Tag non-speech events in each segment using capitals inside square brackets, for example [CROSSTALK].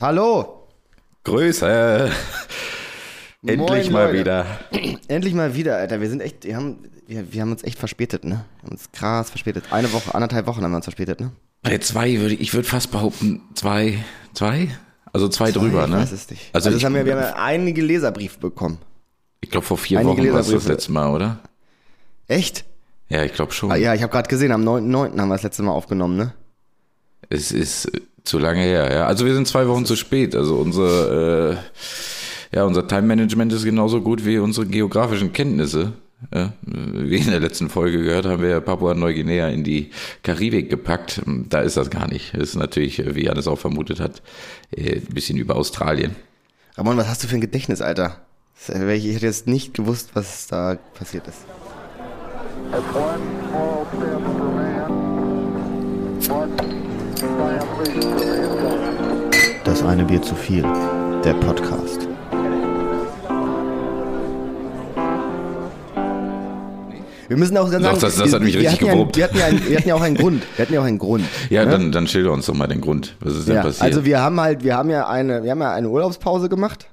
Hallo. Grüße. Endlich Moin, mal Leute. wieder. [CLEARS THROAT] Endlich mal wieder, Alter. Wir sind echt, wir haben, wir, wir haben uns echt verspätet, ne? Wir haben uns krass verspätet. Eine Woche, anderthalb Wochen haben wir uns verspätet, ne? Bei zwei würde ich, ich würde fast behaupten, zwei, zwei? Also zwei, drüber, ich ne? weiß es nicht. Also, das ich, haben wir, wir haben ja einige Leserbriefe bekommen. ich glaube vor vier einige Wochen war es das letzte Mal, oder? Echt? Ja, ich glaube schon. Ah, ja, ich habe gerade gesehen, am 9.9. haben wir das letzte Mal aufgenommen, ne? Es ist äh, zu lange her, ja. Also wir sind zwei Wochen zu spät. Also unser, äh, ja, unser Time-Management ist genauso gut wie unsere geografischen Kenntnisse. Ja, wie in der letzten Folge gehört, haben wir Papua-Neuguinea in die Karibik gepackt. Da ist das gar nicht. Das ist natürlich, äh, wie Janis auch vermutet hat, äh, ein bisschen über Australien. Ramon, was hast du für ein Gedächtnis, Alter? Das- Ich hätte jetzt nicht gewusst, was da passiert ist. One small step for man, one Das eine Bier zu viel. Der Podcast. Wir müssen auch sagen, Doch, das- das wir- hat mich richtig hatten ja, wir, hatten ja einen, wir hatten ja auch einen Grund. Wir hatten ja auch einen Grund. Ja, ne? dann, dann schilder uns doch mal den Grund. Was ist denn Ja, passiert? also wir haben halt, wir haben ja eine, wir haben ja eine Urlaubspause gemacht.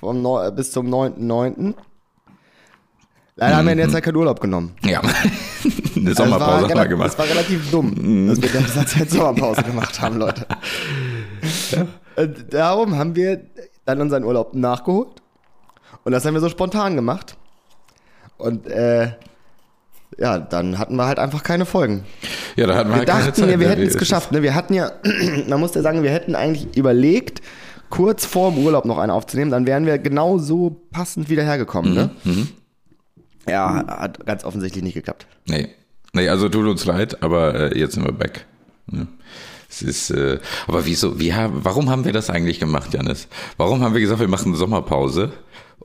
Vom Neu bis zum 9.9. Leider haben wir in der Zeit keinen Urlaub genommen. ja, [LAUGHS] eine Also Sommerpause haben wir gemacht. Das war relativ dumm, dass wir in dieser Zeit [LAUGHS] Sommerpause gemacht haben, Leute. Und darum haben wir dann unseren Urlaub nachgeholt. Und das haben wir so spontan gemacht. Und äh, ja, dann hatten wir halt einfach keine Folgen. Ja, da hatten wir, Wir halt keine dachten, Zeit. ja, wir hätten es geschafft. Ne? Wir hatten ja, [CLEARS THROAT] man muss ja sagen, wir hätten eigentlich überlegt, kurz vor dem Urlaub noch einen aufzunehmen, dann wären wir genau so passend wieder hergekommen. Ne? Mhm, Ja, hat ganz offensichtlich nicht geklappt. Nee. Nee, also tut uns leid, aber äh, jetzt sind wir back. Ja. Es ist, äh, aber wieso, wie, haben- warum haben wir das eigentlich gemacht, Janis? Warum haben wir gesagt, wir machen Sommerpause,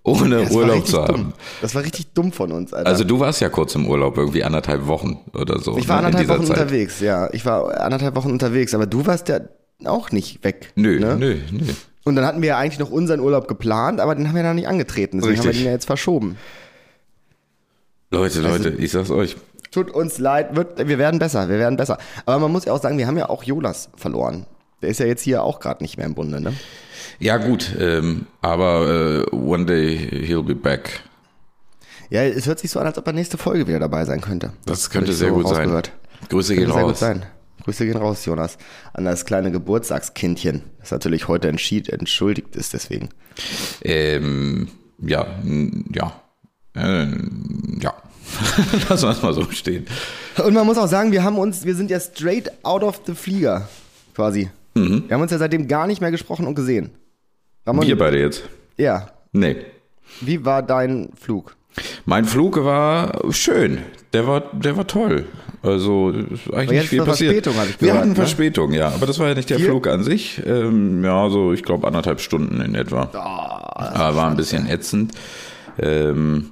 ohne [LAUGHS] Das Urlaub richtig zu haben? dumm. Das war richtig dumm von uns, Alter. Also du warst ja kurz im Urlaub, irgendwie anderthalb Wochen oder so. ich war ne, anderthalb Wochen Zeit. unterwegs, ja. Ich war anderthalb Wochen unterwegs, aber du warst ja auch nicht weg. Nö, ne? nö, nö. Und dann hatten wir ja eigentlich noch unseren Urlaub geplant, aber den haben wir dann nicht angetreten. Deswegen haben wir Richtig. den ja jetzt verschoben. Leute, Also Leute, ich sag's euch. Tut uns leid, wird, wir werden besser, wir werden besser. Aber man muss ja auch sagen, wir haben ja auch Jonas verloren. Der ist ja jetzt hier auch gerade nicht mehr im Bunde, ne? Ja gut, ähm, aber äh, one day he'll be back. Ja, es hört sich so an, als ob er nächste Folge wieder dabei sein könnte. Das Hab könnte sehr so gut sein. Grüße gehen Könnte sehr gut raus. sein. Grüße gehen raus, Jonas. An das kleine Geburtstagskindchen, das natürlich heute entschied, entschuldigt ist deswegen. Ähm, ja, ja. Äh, ja. [LAUGHS] Lass uns mal so stehen. Und man muss auch sagen, wir haben uns, wir sind ja straight out of the Flieger, quasi. Mhm. Wir haben uns ja seitdem gar nicht mehr gesprochen und gesehen. Ramon, Wir beide jetzt. ja. Nee. Wie war dein Flug? Mein Flug war schön. Der war, der war toll. Also ist eigentlich nicht viel passiert. Verspätung, ich Wir hatten ne? Verspätung, ja. Aber das war ja nicht der Viel? Flug an sich. Ähm, ja, so ich glaube anderthalb Stunden in etwa. Aber war ein bisschen ätzend. Ähm,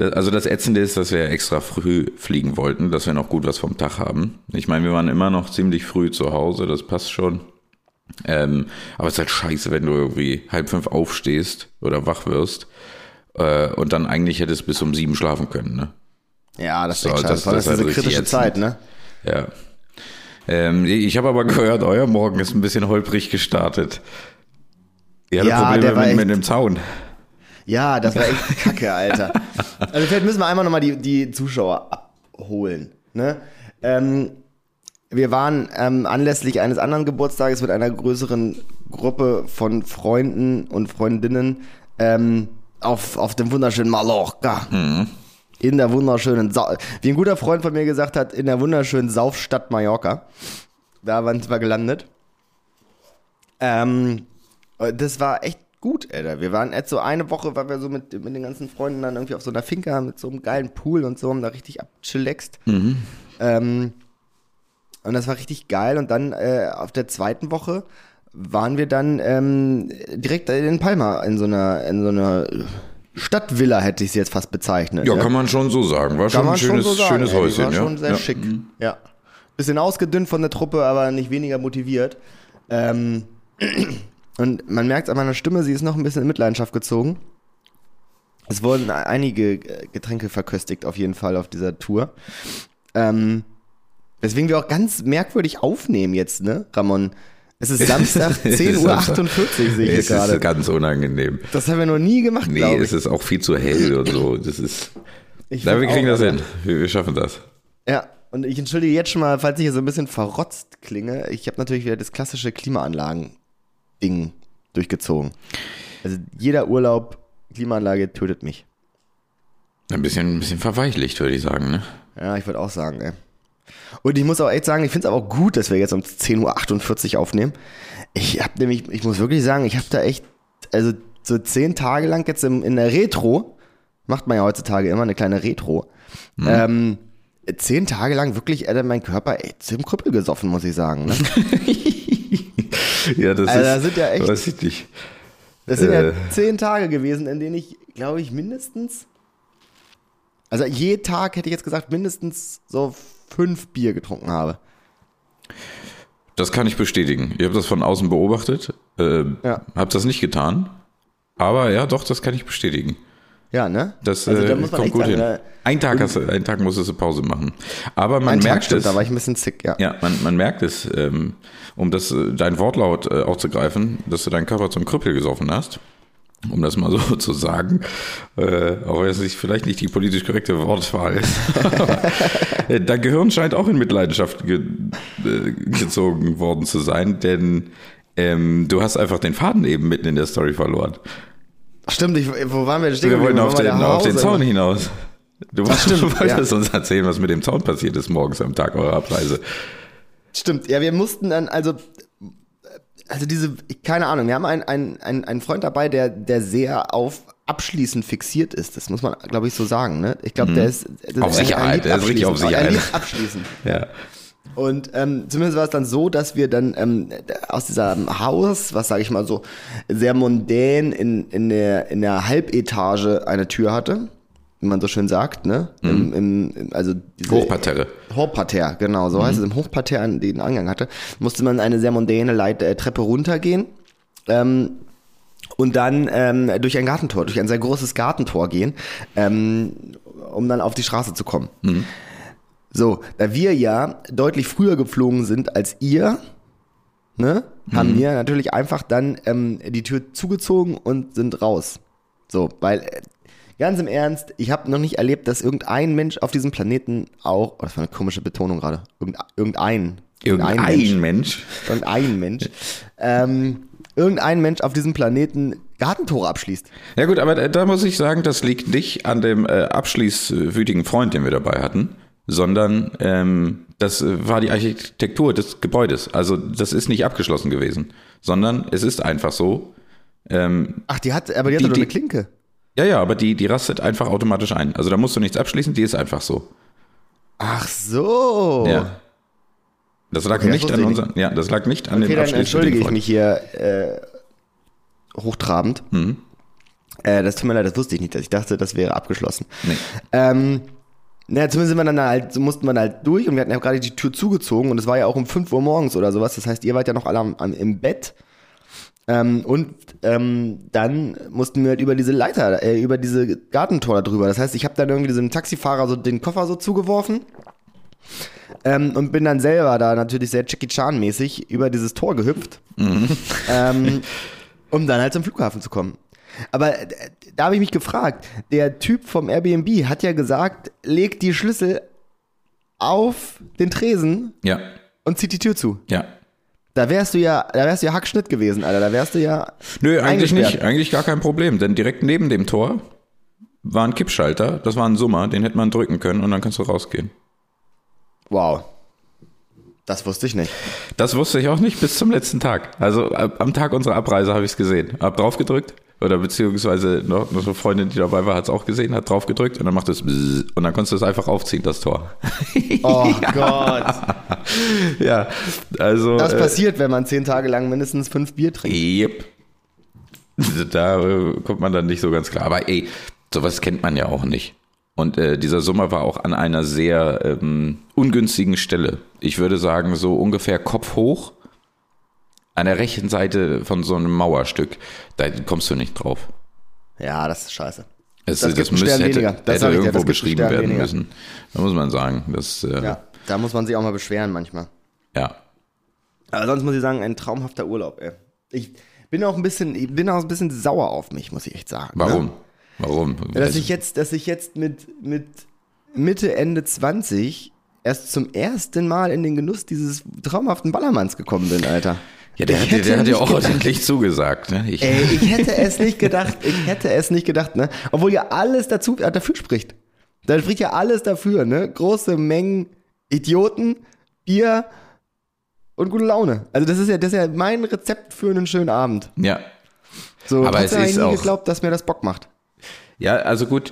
also das Ätzende ist, dass wir extra früh fliegen wollten, dass wir noch gut was vom Tag haben. Ich meine, wir waren immer noch ziemlich früh zu Hause, das passt schon. Ähm, aber es ist halt scheiße, wenn du irgendwie halb fünf aufstehst oder wach wirst äh, und dann eigentlich hättest bis um sieben schlafen können. Ne? Ja, das ist So, das- allem das ist diese halt kritische ätzend. Zeit, ne? Ja. Ähm, ich habe aber gehört, euer Morgen ist ein bisschen holprig gestartet. Ihr hattet Ja, Probleme der war mit, mit dem Zaun. Ja, das war echt [LAUGHS] kacke, Alter. Also vielleicht müssen wir einmal nochmal die, die Zuschauer abholen. Ne? Ähm, wir waren ähm, anlässlich eines anderen Geburtstages mit einer größeren Gruppe von Freunden und Freundinnen ähm, auf, auf dem wunderschönen Mallorca. In der wunderschönen, Sau wie ein guter Freund von mir gesagt hat, in der wunderschönen Saufstadt Mallorca. Da waren wir gelandet. Ähm, das war echt gut, Alter. Wir waren jetzt so eine Woche, weil wir so mit, mit den ganzen Freunden dann irgendwie auf so einer Finca mit so einem geilen Pool und so, haben da richtig abchillaxt. Ähm, und das war richtig geil. Und dann äh, auf der zweiten Woche waren wir dann ähm, direkt in Palma in so einer, in so einer Stadtvilla, hätte ich es jetzt fast bezeichnet. Ja, kann man schon so sagen. War schon ein schönes, schönes ey. Die Häuschen. War ja. schon sehr ja. schick. Ja. Bisschen ausgedünnt von der Truppe, aber nicht weniger motiviert. Ähm, und man merkt an meiner Stimme, sie ist noch ein bisschen in Mitleidenschaft gezogen. Es wurden einige äh, Getränke verköstigt, auf jeden Fall auf dieser Tour. Ähm, weswegen wir auch ganz merkwürdig aufnehmen jetzt, ne, Ramon? Es ist [LAUGHS] Samstag, 10.48 Uhr, sehe ich es gerade. ist ganz unangenehm. Das haben wir noch nie gemacht, Nee, es ist auch viel zu hell und so. Das ist. ich Na, wir kriegen auch, das hin. Wir, wir schaffen das. Ja, und ich entschuldige jetzt schon mal, falls ich hier so ein bisschen verrotzt klinge. Ich habe natürlich wieder das klassische Klimaanlagen-Ding durchgezogen. Also jeder Urlaub, Klimaanlage tötet mich. Ein bisschen, ein bisschen verweichlicht, würde ich sagen. Ne? Ja, ich würde auch sagen, ey. Und ich muss auch echt sagen, ich finde es aber auch gut, dass wir jetzt um 10.48 Uhr aufnehmen. Ich habe nämlich, ich muss wirklich sagen, ich habe da echt, also so zehn Tage lang jetzt im, in der Retro, macht man ja heutzutage immer eine kleine Retro, ähm, zehn Tage lang wirklich, Alter, mein Körper echt zum Krüppel gesoffen, muss ich sagen. Ne? [LAUGHS] Ja, das Also, ist. da sind ja echt- Weiß ich nicht. Das sind Äh. ja zehn Tage gewesen, in denen ich, glaube ich, mindestens, also je Tag hätte ich jetzt gesagt, mindestens so fünf Bier getrunken habe. Das kann ich bestätigen. Ich habe das von außen beobachtet. Äh, Ja. Habe das nicht getan. Aber ja, doch, das kann ich bestätigen. Ja, ne? Das Also, äh, da muss man kommt gut sagen, hin. Ein Tag, hast, du- einen Tag musstest du Pause machen. Aber man Ein Tag merkt stimmt, es. da war ich ein bisschen sick, ja. Ja, man, man merkt es, ähm, um das, äh, dein Wortlaut äh, aufzugreifen, dass du deinen Körper zum Krüppel gesoffen hast. Um das mal [LAUGHS] so zu sagen, äh, auch wenn es nicht, vielleicht nicht die politisch korrekte Wortwahl ist. [LAUGHS] Äh, dein Gehirn scheint auch in Mitleidenschaft ge äh, gezogen worden zu sein, denn ähm, du hast einfach den Faden eben mitten in der Story verloren. Stimmt, ich, wo waren wir stehen? Wir wollten auf den, auf den? Zaun hinaus. Du, stimmt, du wolltest ja. uns erzählen, was mit dem Zaun passiert ist morgens am Tag eurer Abreise. Stimmt, ja, wir mussten dann, also, also diese, keine Ahnung, wir haben einen, einen, einen, Freund dabei, der, der sehr auf Abschließen fixiert ist. Das muss man, glaube ich, so sagen, ne? Ich glaube, der ist, Mhm. Auf er- er Sicherheit, der ist richtig auf. Sicherheit. Er liebt Abschließen. Ja. Und ähm, zumindest war es dann so, dass wir dann ähm, aus diesem Haus, was sage ich mal so, sehr mondän in, in, der, in der Halbetage eine Tür hatte, wie man so schön sagt, ne? Im, im, im, also diese Hochparterre. Hochparterre, genau, so heißt es. Im Hochparterre, an den Eingang hatte, musste man eine sehr mondäne Leit äh, Treppe runtergehen. Ähm, und dann ähm, durch ein Gartentor, durch ein sehr großes Gartentor gehen, ähm, um dann auf die Straße zu kommen. So, da wir ja deutlich früher geflogen sind als ihr, ne, haben wir natürlich einfach dann ähm, die Tür zugezogen und sind raus. So, weil äh, ganz im Ernst, ich habe noch nicht erlebt, dass irgendein Mensch auf diesem Planeten auch, oh, das war eine komische Betonung gerade, irgendein, irgendein, Irgendein Mensch. irgendein Mensch, ähm, irgendein Mensch auf diesem Planeten Gartentore abschließt. Ja gut, aber da- da muss ich sagen, das liegt nicht an dem äh, abschließwütigen Freund, den wir dabei hatten, sondern ähm, das äh, war die Architektur des Gebäudes. Also das ist nicht abgeschlossen gewesen, sondern es ist einfach so. Ähm, Ach, die hat, aber die hat Die- doch nur die- eine Klinke. ja, ja, aber die, die rastet einfach automatisch ein. Also da musst du nichts abschließen, die ist einfach so. Ach so. Ja. Das lag Okay, das nicht wusste an unseren, ja, das lag nicht an Okay, dem abschließenden entschuldige ich mich hier äh, hochtrabend. Mhm. Äh, das tut mir leid, das wusste ich nicht. Ich dachte, das wäre abgeschlossen. Nee. Ähm, naja, zumindest sind wir dann halt, so mussten wir dann halt durch und wir hatten ja gerade die Tür zugezogen und es war ja auch um 5 Uhr morgens oder sowas. Das heißt, ihr wart ja noch alle am, am, im Bett. Ähm, und ähm, dann mussten wir halt über diese Leiter, äh, über diese Gartentor da drüber. Das heißt, ich habe dann irgendwie diesem Taxifahrer so den Koffer so zugeworfen ähm, und bin dann selber da natürlich sehr Jackie Chan mäßig über dieses Tor gehüpft, ähm, um dann halt zum Flughafen zu kommen. Aber äh, da habe ich mich gefragt, der Typ vom Airbnb hat ja gesagt, leg die Schlüssel auf den Tresen Ja, und zieht die Tür zu. ja. Da wärst du ja, da wärst du ja Hackschnitt gewesen, Alter. Da wärst du ja. Nö, eigentlich nicht. Eigentlich gar kein Problem, denn direkt neben dem Tor war ein Kippschalter. Das war ein Summer, den hätte man drücken können und dann kannst du rausgehen. Wow. Das wusste ich nicht. Das wusste ich auch nicht bis zum letzten Tag. Also ab- am Tag unserer Abreise habe ich es gesehen. Hab drauf gedrückt oder beziehungsweise noch, noch eine Freundin, die dabei war, hat es auch gesehen, hat drauf gedrückt und dann macht es und dann konntest du es einfach aufziehen, das Tor. [LAUGHS] Oh Gott. ja, also Das äh, passiert, wenn man zehn Tage lang mindestens fünf Bier trinkt. Yep. Da äh, kommt man dann nicht so ganz klar. Aber ey, sowas kennt man ja auch nicht. Und äh, dieser Sommer war auch an einer sehr ähm, ungünstigen Stelle. Ich würde sagen, so ungefähr Kopf hoch. An der rechten Seite von so einem Mauerstück. Da kommst du nicht drauf. Ja, das ist scheiße. Es, Das das müsste, hätte, hätte irgendwo das beschrieben werden weniger. müssen. Da muss man sagen. Das, äh, Ja, da muss man sich auch mal beschweren manchmal. ja. Aber sonst muss ich sagen, ein traumhafter Urlaub, ey. Ich bin auch ein bisschen, ich bin auch ein bisschen sauer auf mich, muss ich echt sagen. Warum? Ne? Warum? Dass ich jetzt, dass ich jetzt mit, mit Mitte, Ende 20 erst zum ersten Mal in den Genuss dieses traumhaften Ballermanns gekommen bin, Alter. Ja, der, hat, der hat nicht auch ordentlich zugesagt. Ne? Ich, Ey, ich hätte es nicht gedacht, ich hätte es nicht gedacht, ne? Obwohl ja alles dazu, äh, dafür spricht. Da spricht ja alles dafür, ne? Große Mengen Idioten, Bier und gute Laune. Also das ist ja, das ist ja mein Rezept für einen schönen Abend. ja. So, Aber ich nie auch- geglaubt, dass mir das Bock macht. Ja, also gut.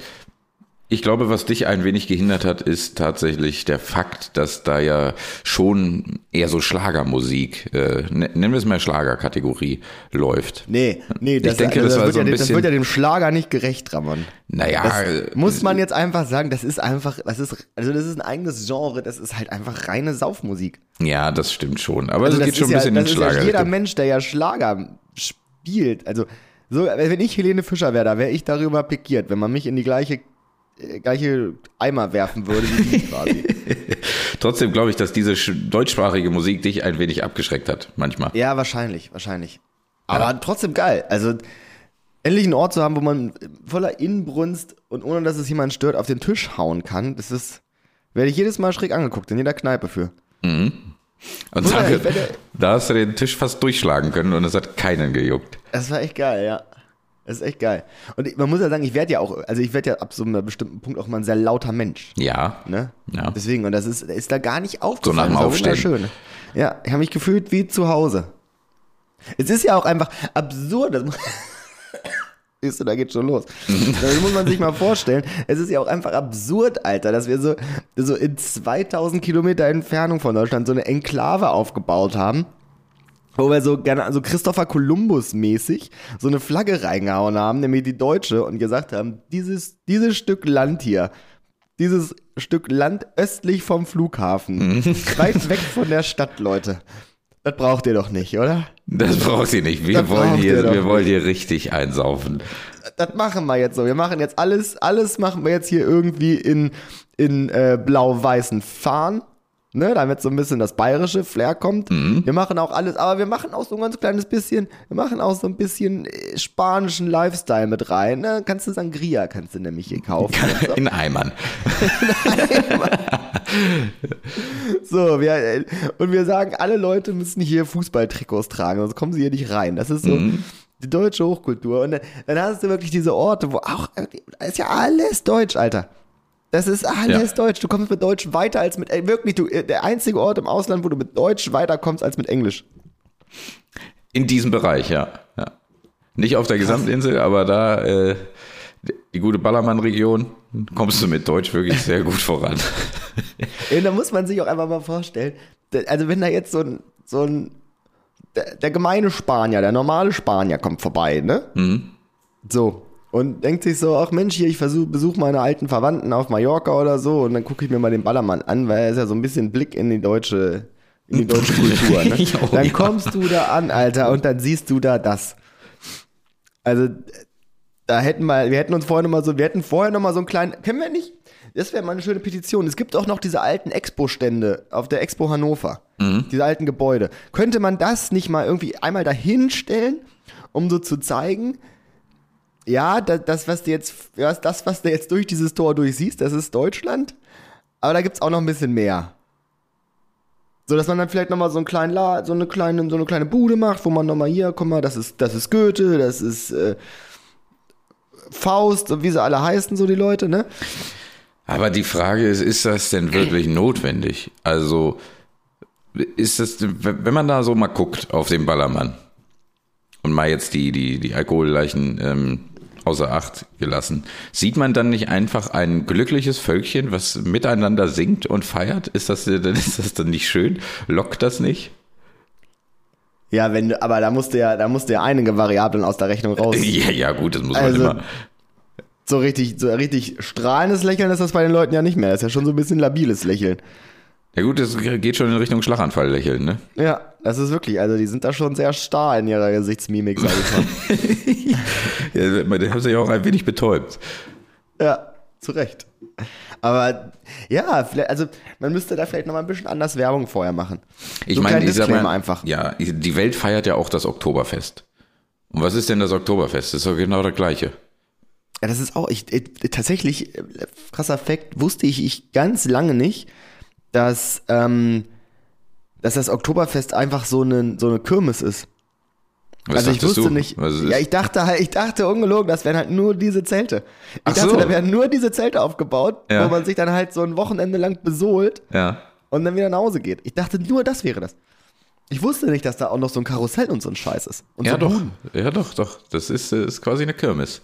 Ich glaube, was dich ein wenig gehindert hat, ist tatsächlich der Fakt, dass da ja schon eher so Schlagermusik, äh, ne- nennen wir es mal Schlagerkategorie, läuft. Nee, nee, das, denke, also das war wird so ja, das bisschen- wird ja dem Schlager nicht gerecht, Ramon. Naja, Das äh, muss man jetzt einfach sagen, das ist einfach, das ist, also das ist ein eigenes Genre, das ist halt einfach reine Saufmusik. ja, das stimmt schon. Aber Also es das geht schon ein bisschen ja, in das den ist ja Schlager. jeder Mensch, der ja Schlager spielt, also so, wenn ich Helene Fischer wäre, da wäre ich darüber pikiert, wenn man mich in die gleiche gleiche Eimer werfen würde wie die quasi. [LAUGHS] Trotzdem glaube ich, dass diese sch- deutschsprachige Musik dich ein wenig abgeschreckt hat, manchmal. ja, wahrscheinlich, wahrscheinlich. Aber trotzdem geil. Also endlich einen Ort zu haben, wo man voller Inbrunst und ohne dass es jemand stört, auf den Tisch hauen kann, das ist, werde ich jedes Mal schräg angeguckt, in jeder Kneipe für. Und Bruder, danke, [LAUGHS] da hast du den Tisch fast durchschlagen können und es hat keinen gejuckt. Das war echt geil, ja. Das ist echt geil. Und man muss ja sagen, ich werde ja auch, also ich werde ja ab so einem bestimmten Punkt auch mal ein sehr lauter Mensch. Ja. Ne? Ja. Deswegen, und das ist, ist da gar nicht So aufgefallen. nach dem Aufstehen. wunderschön. Ja, ich habe mich gefühlt wie zu Hause. Es ist ja auch einfach absurd. [COUGHS] Siehst du, da geht schon los. [LAUGHS] Das muss man sich mal vorstellen. Es ist ja auch einfach absurd, Alter, dass wir so, so in 2000 Kilometer Entfernung von Deutschland so eine Enklave aufgebaut haben. Wo wir so gerne, also Christopher Columbus mäßig, so eine Flagge reingehauen haben, nämlich die deutsche, und gesagt haben, dieses, dieses Stück Land hier, dieses Stück Land östlich vom Flughafen, [LAUGHS] weit weg von der Stadt, Leute. Das braucht ihr doch nicht, oder? Das braucht ihr nicht. Wir Das wollen hier, wir wollen hier richtig einsaufen. Das machen wir jetzt so. Wir machen jetzt alles, alles machen wir jetzt hier irgendwie in, in äh, blau-weißen Fahnen. Ne, damit so ein bisschen das bayerische Flair kommt. Wir machen auch alles, aber wir machen auch so ein ganz kleines bisschen, wir machen auch so ein bisschen äh, spanischen Lifestyle mit rein. Ne? Kannst du Sangria, kannst du nämlich hier kaufen. [LAUGHS] In Eimern. [LAUGHS] So, wir, äh, und wir sagen, alle Leute müssen hier Fußballtrikots tragen, sonst kommen sie hier nicht rein. Das ist so die deutsche Hochkultur. Und dann, dann hast du wirklich diese Orte, wo auch, ist ja alles Deutsch, Alter. Das ist alles Ja. Deutsch. Du kommst mit Deutsch weiter als mit, wirklich, du, äh, der einzige Ort im Ausland, wo du mit Deutsch weiterkommst als mit Englisch. In diesem Bereich, ja. ja. Nicht auf der Gesamtinsel, aber da, äh, die gute Ballermann-Region, kommst du mit Deutsch wirklich sehr gut voran. [LAUGHS] Ja, da muss man sich auch einfach mal vorstellen, also wenn da jetzt so ein, so ein, der, der gemeine Spanier, der normale Spanier kommt vorbei, ne? So. Und denkt sich so, ach Mensch, hier, ich besuche meine alten Verwandten auf Mallorca oder so und dann gucke ich mir mal den Ballermann an, weil er ist ja so ein bisschen Blick in die deutsche, in die deutsche [LAUGHS] Kultur. Ne? Dann ja. kommst du da an, Alter, und dann siehst du da das. Also, da hätten wir, wir hätten uns vorher noch mal so, wir hätten vorher noch mal so einen kleinen, kennen wir nicht? Das wäre mal eine schöne Petition. Es gibt auch noch diese alten Expo-Stände auf der Expo Hannover. Diese alten Gebäude. Könnte man das nicht mal irgendwie einmal dahin stellen, um so zu zeigen, ja, das, das was du jetzt, das, was du jetzt durch dieses Tor durchsiehst, das ist Deutschland. Aber da gibt's auch noch ein bisschen mehr. So, dass man dann vielleicht nochmal so einen kleinen La so eine kleine, so eine kleine Bude macht, wo man nochmal hier, guck mal, das ist, das ist Goethe, das ist äh, Faust und wie sie alle heißen, so die Leute, ne? Aber die Frage ist, ist das denn wirklich notwendig? Also, ist das, wenn man da so mal guckt auf den Ballermann und mal jetzt die, die, die Alkoholleichen ähm, außer Acht gelassen, sieht man dann nicht einfach ein glückliches Völkchen, was miteinander singt und feiert? Ist das, [LAUGHS] dann ist das dann nicht schön? Lockt das nicht? Ja, wenn du, aber da musst du ja, da musst du ja einige Variablen aus der Rechnung raus. [LAUGHS] Ja, ja, gut, das muss man Also, immer. So richtig, so richtig strahlendes Lächeln ist das bei den Leuten ja nicht mehr. Das ist ja schon so ein bisschen labiles Lächeln. Ja gut, das geht schon in Richtung Schlaganfall lächeln, ne? Ja, das ist wirklich, also die sind da schon sehr starr in ihrer Gesichtsmimik, sag ich mal. [LAUGHS] Ja, die haben sich auch ein wenig betäubt. ja. zu Recht. Aber ja, also man müsste da vielleicht noch mal ein bisschen anders Werbung vorher machen. Ich So meine, ich sag mal, einfach. ja, die Welt feiert ja auch das Oktoberfest. Und was ist denn das Oktoberfest? Das ist doch genau das Gleiche. Ja, das ist auch, ich, äh, tatsächlich, äh, krasser Fakt, wusste ich, ich ganz lange nicht, dass, ähm, dass das Oktoberfest einfach so eine, so eine Kirmes ist. Was also ich wusste du? nicht. Ja, ich dachte halt, ich dachte ungelogen, das wären halt nur diese Zelte. Ich Ach dachte, so. da werden nur diese Zelte aufgebaut, Ja. wo man sich dann halt so ein Wochenende lang besohlt ja. und dann wieder nach Hause geht. Ich dachte, nur das wäre das. Ich wusste nicht, dass da auch noch so ein Karussell und so ein Scheiß ist. Ja, so doch. Buden. Ja, doch, doch. Das ist, äh, ist quasi eine Kirmes.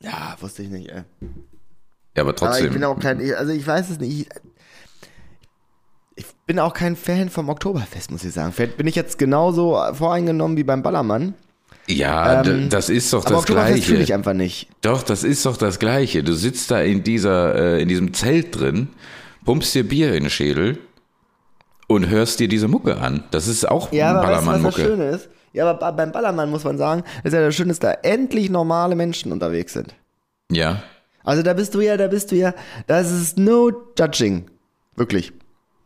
Ja, wusste ich nicht, ey. Ja, aber Aber trotzdem. ich bin auch kein, also ich weiß es nicht. Ich, bin auch kein Fan vom Oktoberfest, muss ich sagen. Vielleicht bin ich jetzt genauso voreingenommen wie beim Ballermann. ja, Ähm, das ist doch das Oktoberfest fühle ich Gleiche. einfach nicht. Doch, das ist doch das Gleiche. Du sitzt da in dieser, äh, in diesem Zelt drin, pumpst dir Bier in den Schädel und hörst dir diese Mucke an. Das ist auch Ja, aber weißt du, was das Ballermann-Mucke. Schöne ist? Ja, aber beim Ballermann muss man sagen, ist ja das Schöne, dass da endlich normale Menschen unterwegs sind. Ja. Also da bist du ja, da bist du ja, das ist no judging. Wirklich.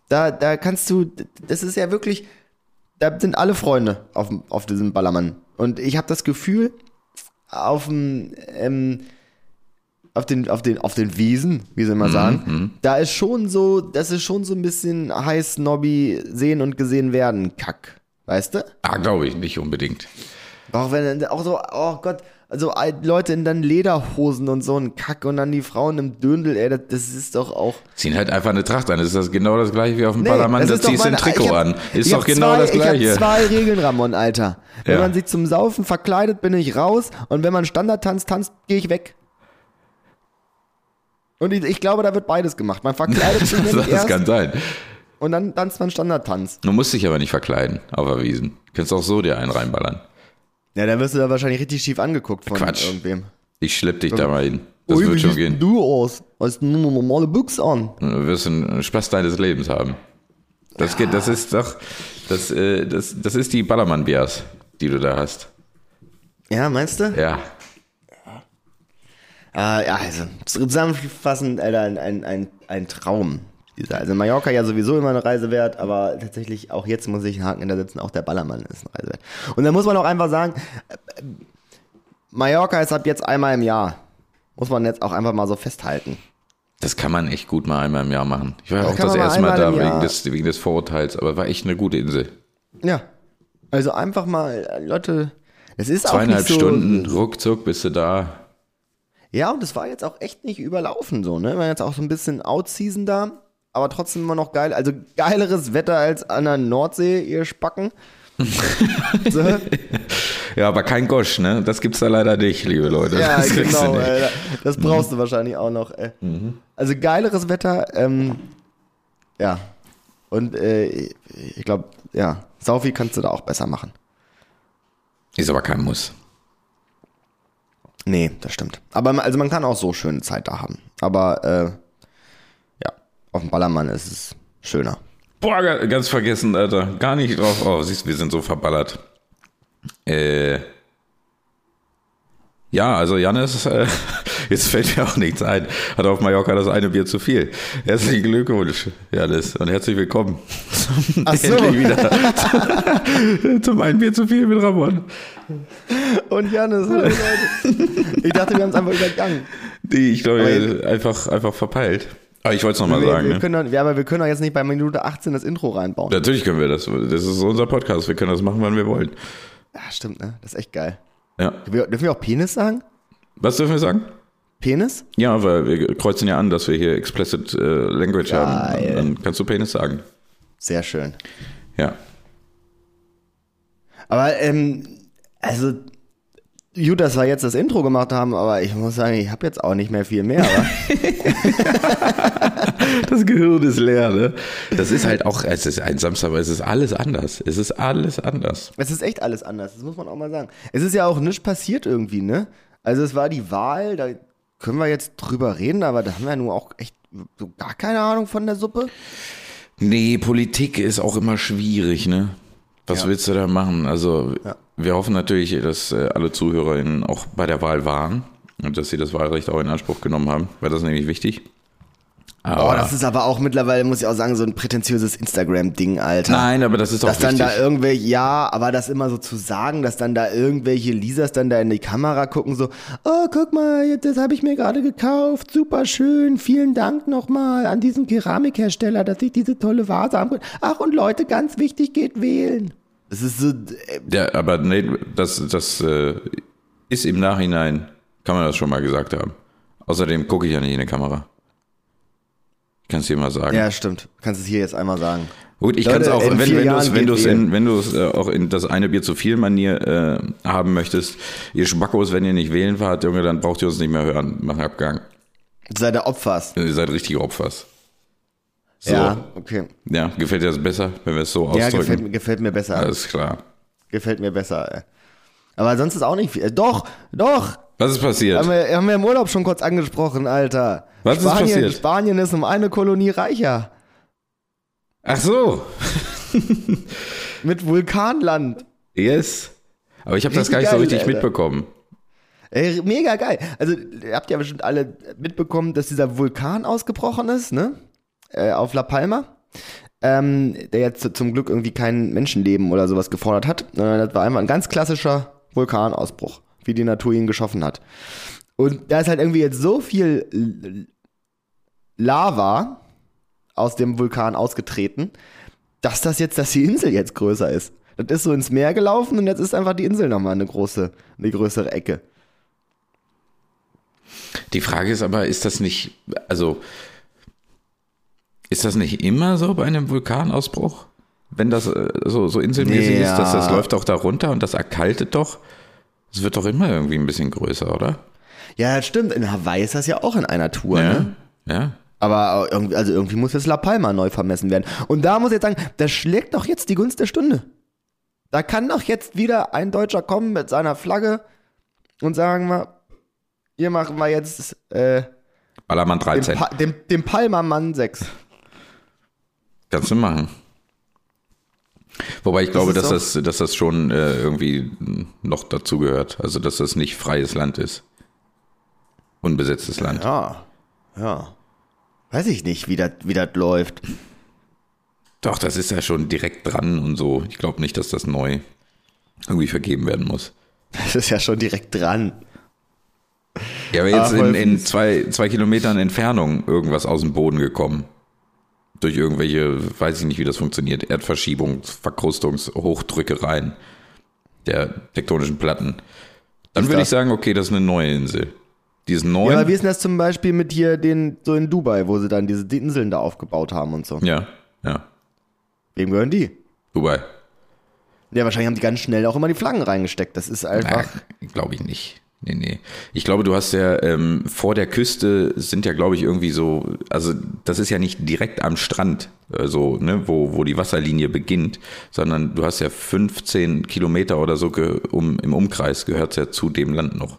Da, da kannst du, das ist ja wirklich, da sind alle Freunde auf, auf diesem Ballermann. Und ich habe das Gefühl, auf dem, ähm, auf den, auf den, auf den Wiesen, wie sie immer sagen, da ist schon so, das ist schon so ein bisschen heiß Nobby sehen und gesehen werden, Kack. Weißt du? Ah, glaube ich nicht unbedingt. Auch wenn, auch so, oh Gott, also Leute in dann Lederhosen und so ein Kack und dann die Frauen im Döndel, ey, das, das ist doch auch. Ziehen halt einfach eine Tracht an. Das ist das genau das gleiche wie auf dem Nee, Ballermann. Da ziehst du ein Trikot ich hab- an. Ist ich doch genau zwei, das Ich Gleiche. habe zwei Regeln, Ramon, Alter. Wenn Ja. man sich zum Saufen verkleidet, bin ich raus und wenn man Standardtanz tanzt, gehe ich weg. Und ich, ich glaube, da wird beides gemacht. Man verkleidet [LAUGHS] sich das, das erst kann sein. und dann tanzt man Standardtanz. Du musst dich aber nicht verkleiden auf der Wiesen. Du kannst auch so dir einen reinballern. Ja, dann wirst du da wahrscheinlich richtig schief angeguckt von Quatsch. irgendwem. Ich schlepp dich da mal hin. Das Ui, wird schon gehen. du aus? Hast du nur normale Büchse an? Du wirst einen Spaß deines Lebens haben. Das geht, das ist doch, das, äh, das, das ist die Ballermann-Bias, die du da hast. Ja, meinst du? Ja. Äh, ja, also zusammenfassend, Alter, ein, ein, ein, ein Traum. Also Mallorca ja sowieso immer eine Reise wert, aber tatsächlich auch jetzt muss ich einen Haken hinter setzen, auch der Ballermann ist eine Reise wert. Und dann muss man auch einfach sagen, äh, Mallorca ist ab jetzt einmal im Jahr. Muss man jetzt auch einfach mal so festhalten. Das kann man echt gut mal einmal im Jahr machen. Ich war Das auch das erste Mal da wegen des, wegen des Vorurteils, aber war echt eine gute Insel. Ja. Also einfach mal, Leute, es ist auch Zweieinhalb nicht so, Stunden, ruckzuck bist du da. Ja, und es war jetzt auch echt nicht überlaufen so, ne? Wir waren jetzt auch so ein bisschen Out-Season da, aber trotzdem immer noch geil. Also geileres Wetter als an der Nordsee, ihr Spacken. [LAUGHS] so. Ja, aber kein Gosch, ne? Das gibt's da leider nicht, liebe Leute. Ja, das genau. nicht. Alter. Das brauchst du wahrscheinlich auch noch. Ey. Also geileres Wetter, ähm, ja. Und äh, ich glaube, ja, Saufi kannst du da auch besser machen. Ist aber kein Muss. Nee, das stimmt. Aber man- also man kann auch so schöne Zeit da haben. Aber äh, auf dem Ballermann ist es schöner. Boah, ga- ganz vergessen, Alter. Gar nicht drauf. Oh, siehst du, wir sind so verballert. Äh. Ja, also Jannis, äh, [LAUGHS] jetzt fällt mir auch nichts ein, hat auf Mallorca das eine Bier zu viel. Herzlichen Glückwunsch, Jannis, und herzlich willkommen zum, Ach so. endlich wieder [LAUGHS] zum ein Bier zu viel mit Ramon. Und Janis, hallo Leute. Ich dachte, wir haben es einfach übergangen. Die, ich glaube, einfach, einfach verpeilt. Aber ich wollte es nochmal sagen. wir Ne? können doch, ja, aber wir können doch jetzt nicht bei Minute 18 das Intro reinbauen. Natürlich können wir das. Das ist unser Podcast. Wir können das machen, wann wir wollen. Ja, stimmt, ne? Das ist echt geil. Ja. Dürfen wir, dürfen wir auch Penis sagen? Was dürfen wir sagen? Penis? Ja, weil wir kreuzen ja an, dass wir hier explicit äh, Language Geil. haben. Dann kannst du Penis sagen. Sehr schön. Ja. Aber, ähm, also, gut, dass wir jetzt das Intro gemacht haben, aber ich muss sagen, ich habe jetzt auch nicht mehr viel mehr. Aber [LAUGHS] Das Gehirn ist leer, ne? Das ist halt auch, es ist ein Samstag, aber es ist alles anders. Es ist alles anders. es ist echt alles anders, das muss man auch mal sagen. Es ist ja auch nichts passiert irgendwie, ne? Also, es war die Wahl, da können wir jetzt drüber reden, aber da haben wir nun auch echt so gar keine Ahnung von der Suppe. Nee, Politik ist auch immer schwierig, ne? Was Ja. willst du da machen? Also, Ja. wir hoffen natürlich, dass äh, alle ZuhörerInnen auch bei der Wahl waren. Und dass sie das Wahlrecht auch in Anspruch genommen haben, weil das ist nämlich wichtig. Oh, Aber, das ist aber auch mittlerweile, muss ich auch sagen, so ein prätentiöses Instagram-Ding, Alter. nein, aber das ist auch Dass dann wichtig. da irgendwelche, ja, aber das immer so zu sagen, dass dann da irgendwelche Lisas dann da in die Kamera gucken, so, oh, guck mal, jetzt, das habe ich mir gerade gekauft, super schön, vielen Dank nochmal an diesen Keramikhersteller, dass ich diese tolle Vase haben konnte. Ach, und Leute, ganz wichtig, geht wählen. Das ist so, äh, Ja, aber nee, das, das äh, ist im Nachhinein, kann man das schon mal gesagt haben. Außerdem gucke ich ja nicht in die Kamera. Ich kann es dir mal sagen. ja, stimmt. Kannst es hier jetzt einmal sagen. Gut, ich kann es auch, wenn, wenn du es wenn du's in, wenn du es äh, auch in das eine Bier zu viel Manier äh, haben möchtest, ihr Schmackos, wenn ihr nicht wählen fahrt, Junge, dann braucht ihr uns nicht mehr hören. Machen Abgang. Sei der Opfers. Ihr seid richtige Opfers. So. Ja, Ja. okay. gefällt dir das besser, wenn wir es so Ja, ausdrücken? gefällt, mir- gefällt mir besser. Alles klar. Gefällt mir besser, ey. Aber sonst ist auch nicht viel. Doch, doch. Was ist passiert? Haben wir, haben wir im Urlaub schon kurz angesprochen, Alter. Was ist Spanien, passiert? Spanien ist um eine Kolonie reicher. Ach so. [LAUGHS] Mit Vulkanland. Yes. Aber ich habe das gar nicht so richtig Alter. mitbekommen. Ey, mega geil. Also, ihr habt ja bestimmt alle mitbekommen, dass dieser Vulkan ausgebrochen ist, ne? Äh, auf La Palma. Ähm, der jetzt zum Glück irgendwie kein Menschenleben oder sowas gefordert hat. sondern Das war einmal ein ganz klassischer Vulkanausbruch, wie die Natur ihn geschaffen hat. Und da ist halt irgendwie jetzt so viel Lava aus dem Vulkan ausgetreten, dass das jetzt, dass die Insel jetzt größer ist. Das ist so ins Meer gelaufen und jetzt ist einfach die Insel nochmal eine große, eine größere Ecke. Die Frage ist aber, ist das nicht, also, ist das nicht immer so bei einem Vulkanausbruch? Wenn das äh, so, so inselmäßig Ja. ist, dass das läuft doch da runter und das erkaltet doch. Es wird doch immer irgendwie ein bisschen größer, oder? Ja, das stimmt. In Hawaii ist das ja auch in einer Tour, ne? Ja. Aber irgendwie, also irgendwie muss jetzt La Palma neu vermessen werden. Und da muss ich jetzt sagen, das schlägt doch jetzt die Gunst der Stunde. Da kann doch jetzt wieder ein Deutscher kommen mit seiner Flagge und sagen wir, hier machen wir jetzt äh, Ballermann den, 13. pa den, den Palmermann 6. Kannst du machen. Wobei ich glaube, dass das, dass das schon äh, irgendwie noch dazugehört. Also, dass das nicht freies Land ist. Unbesetztes Land. Ja, ja. Weiß ich nicht, wie das wie läuft. Doch, das ist ja schon direkt dran und so. Ich glaube nicht, dass das neu irgendwie vergeben werden muss. Das ist ja schon direkt dran. Ja, aber jetzt voll in, in zwei, zwei Kilometern Entfernung irgendwas aus dem Boden gekommen. Durch irgendwelche, weiß ich nicht, wie das funktioniert, Erdverschiebungs-, Verkrustungs-, Hochdrückereien der tektonischen Platten. Dann Ist würde ich sagen, okay, das ist eine neue Insel. Die ist neu. Ja, aber wie ist denn das zum Beispiel mit hier den, so in Dubai, wo sie dann diese die Inseln da aufgebaut haben und so? ja, ja. Wem gehören die? Dubai. Ja, wahrscheinlich haben die ganz schnell auch immer die Flaggen reingesteckt. Das ist einfach. Glaube ich nicht. Nee, nee. Ich glaube, du hast ja ähm, vor der Küste sind ja, glaube ich, irgendwie so, also das ist ja nicht direkt am Strand, also, ne, wo, wo die Wasserlinie beginnt, sondern du hast ja 15 Kilometer oder so um, im Umkreis gehört ja zu dem Land noch.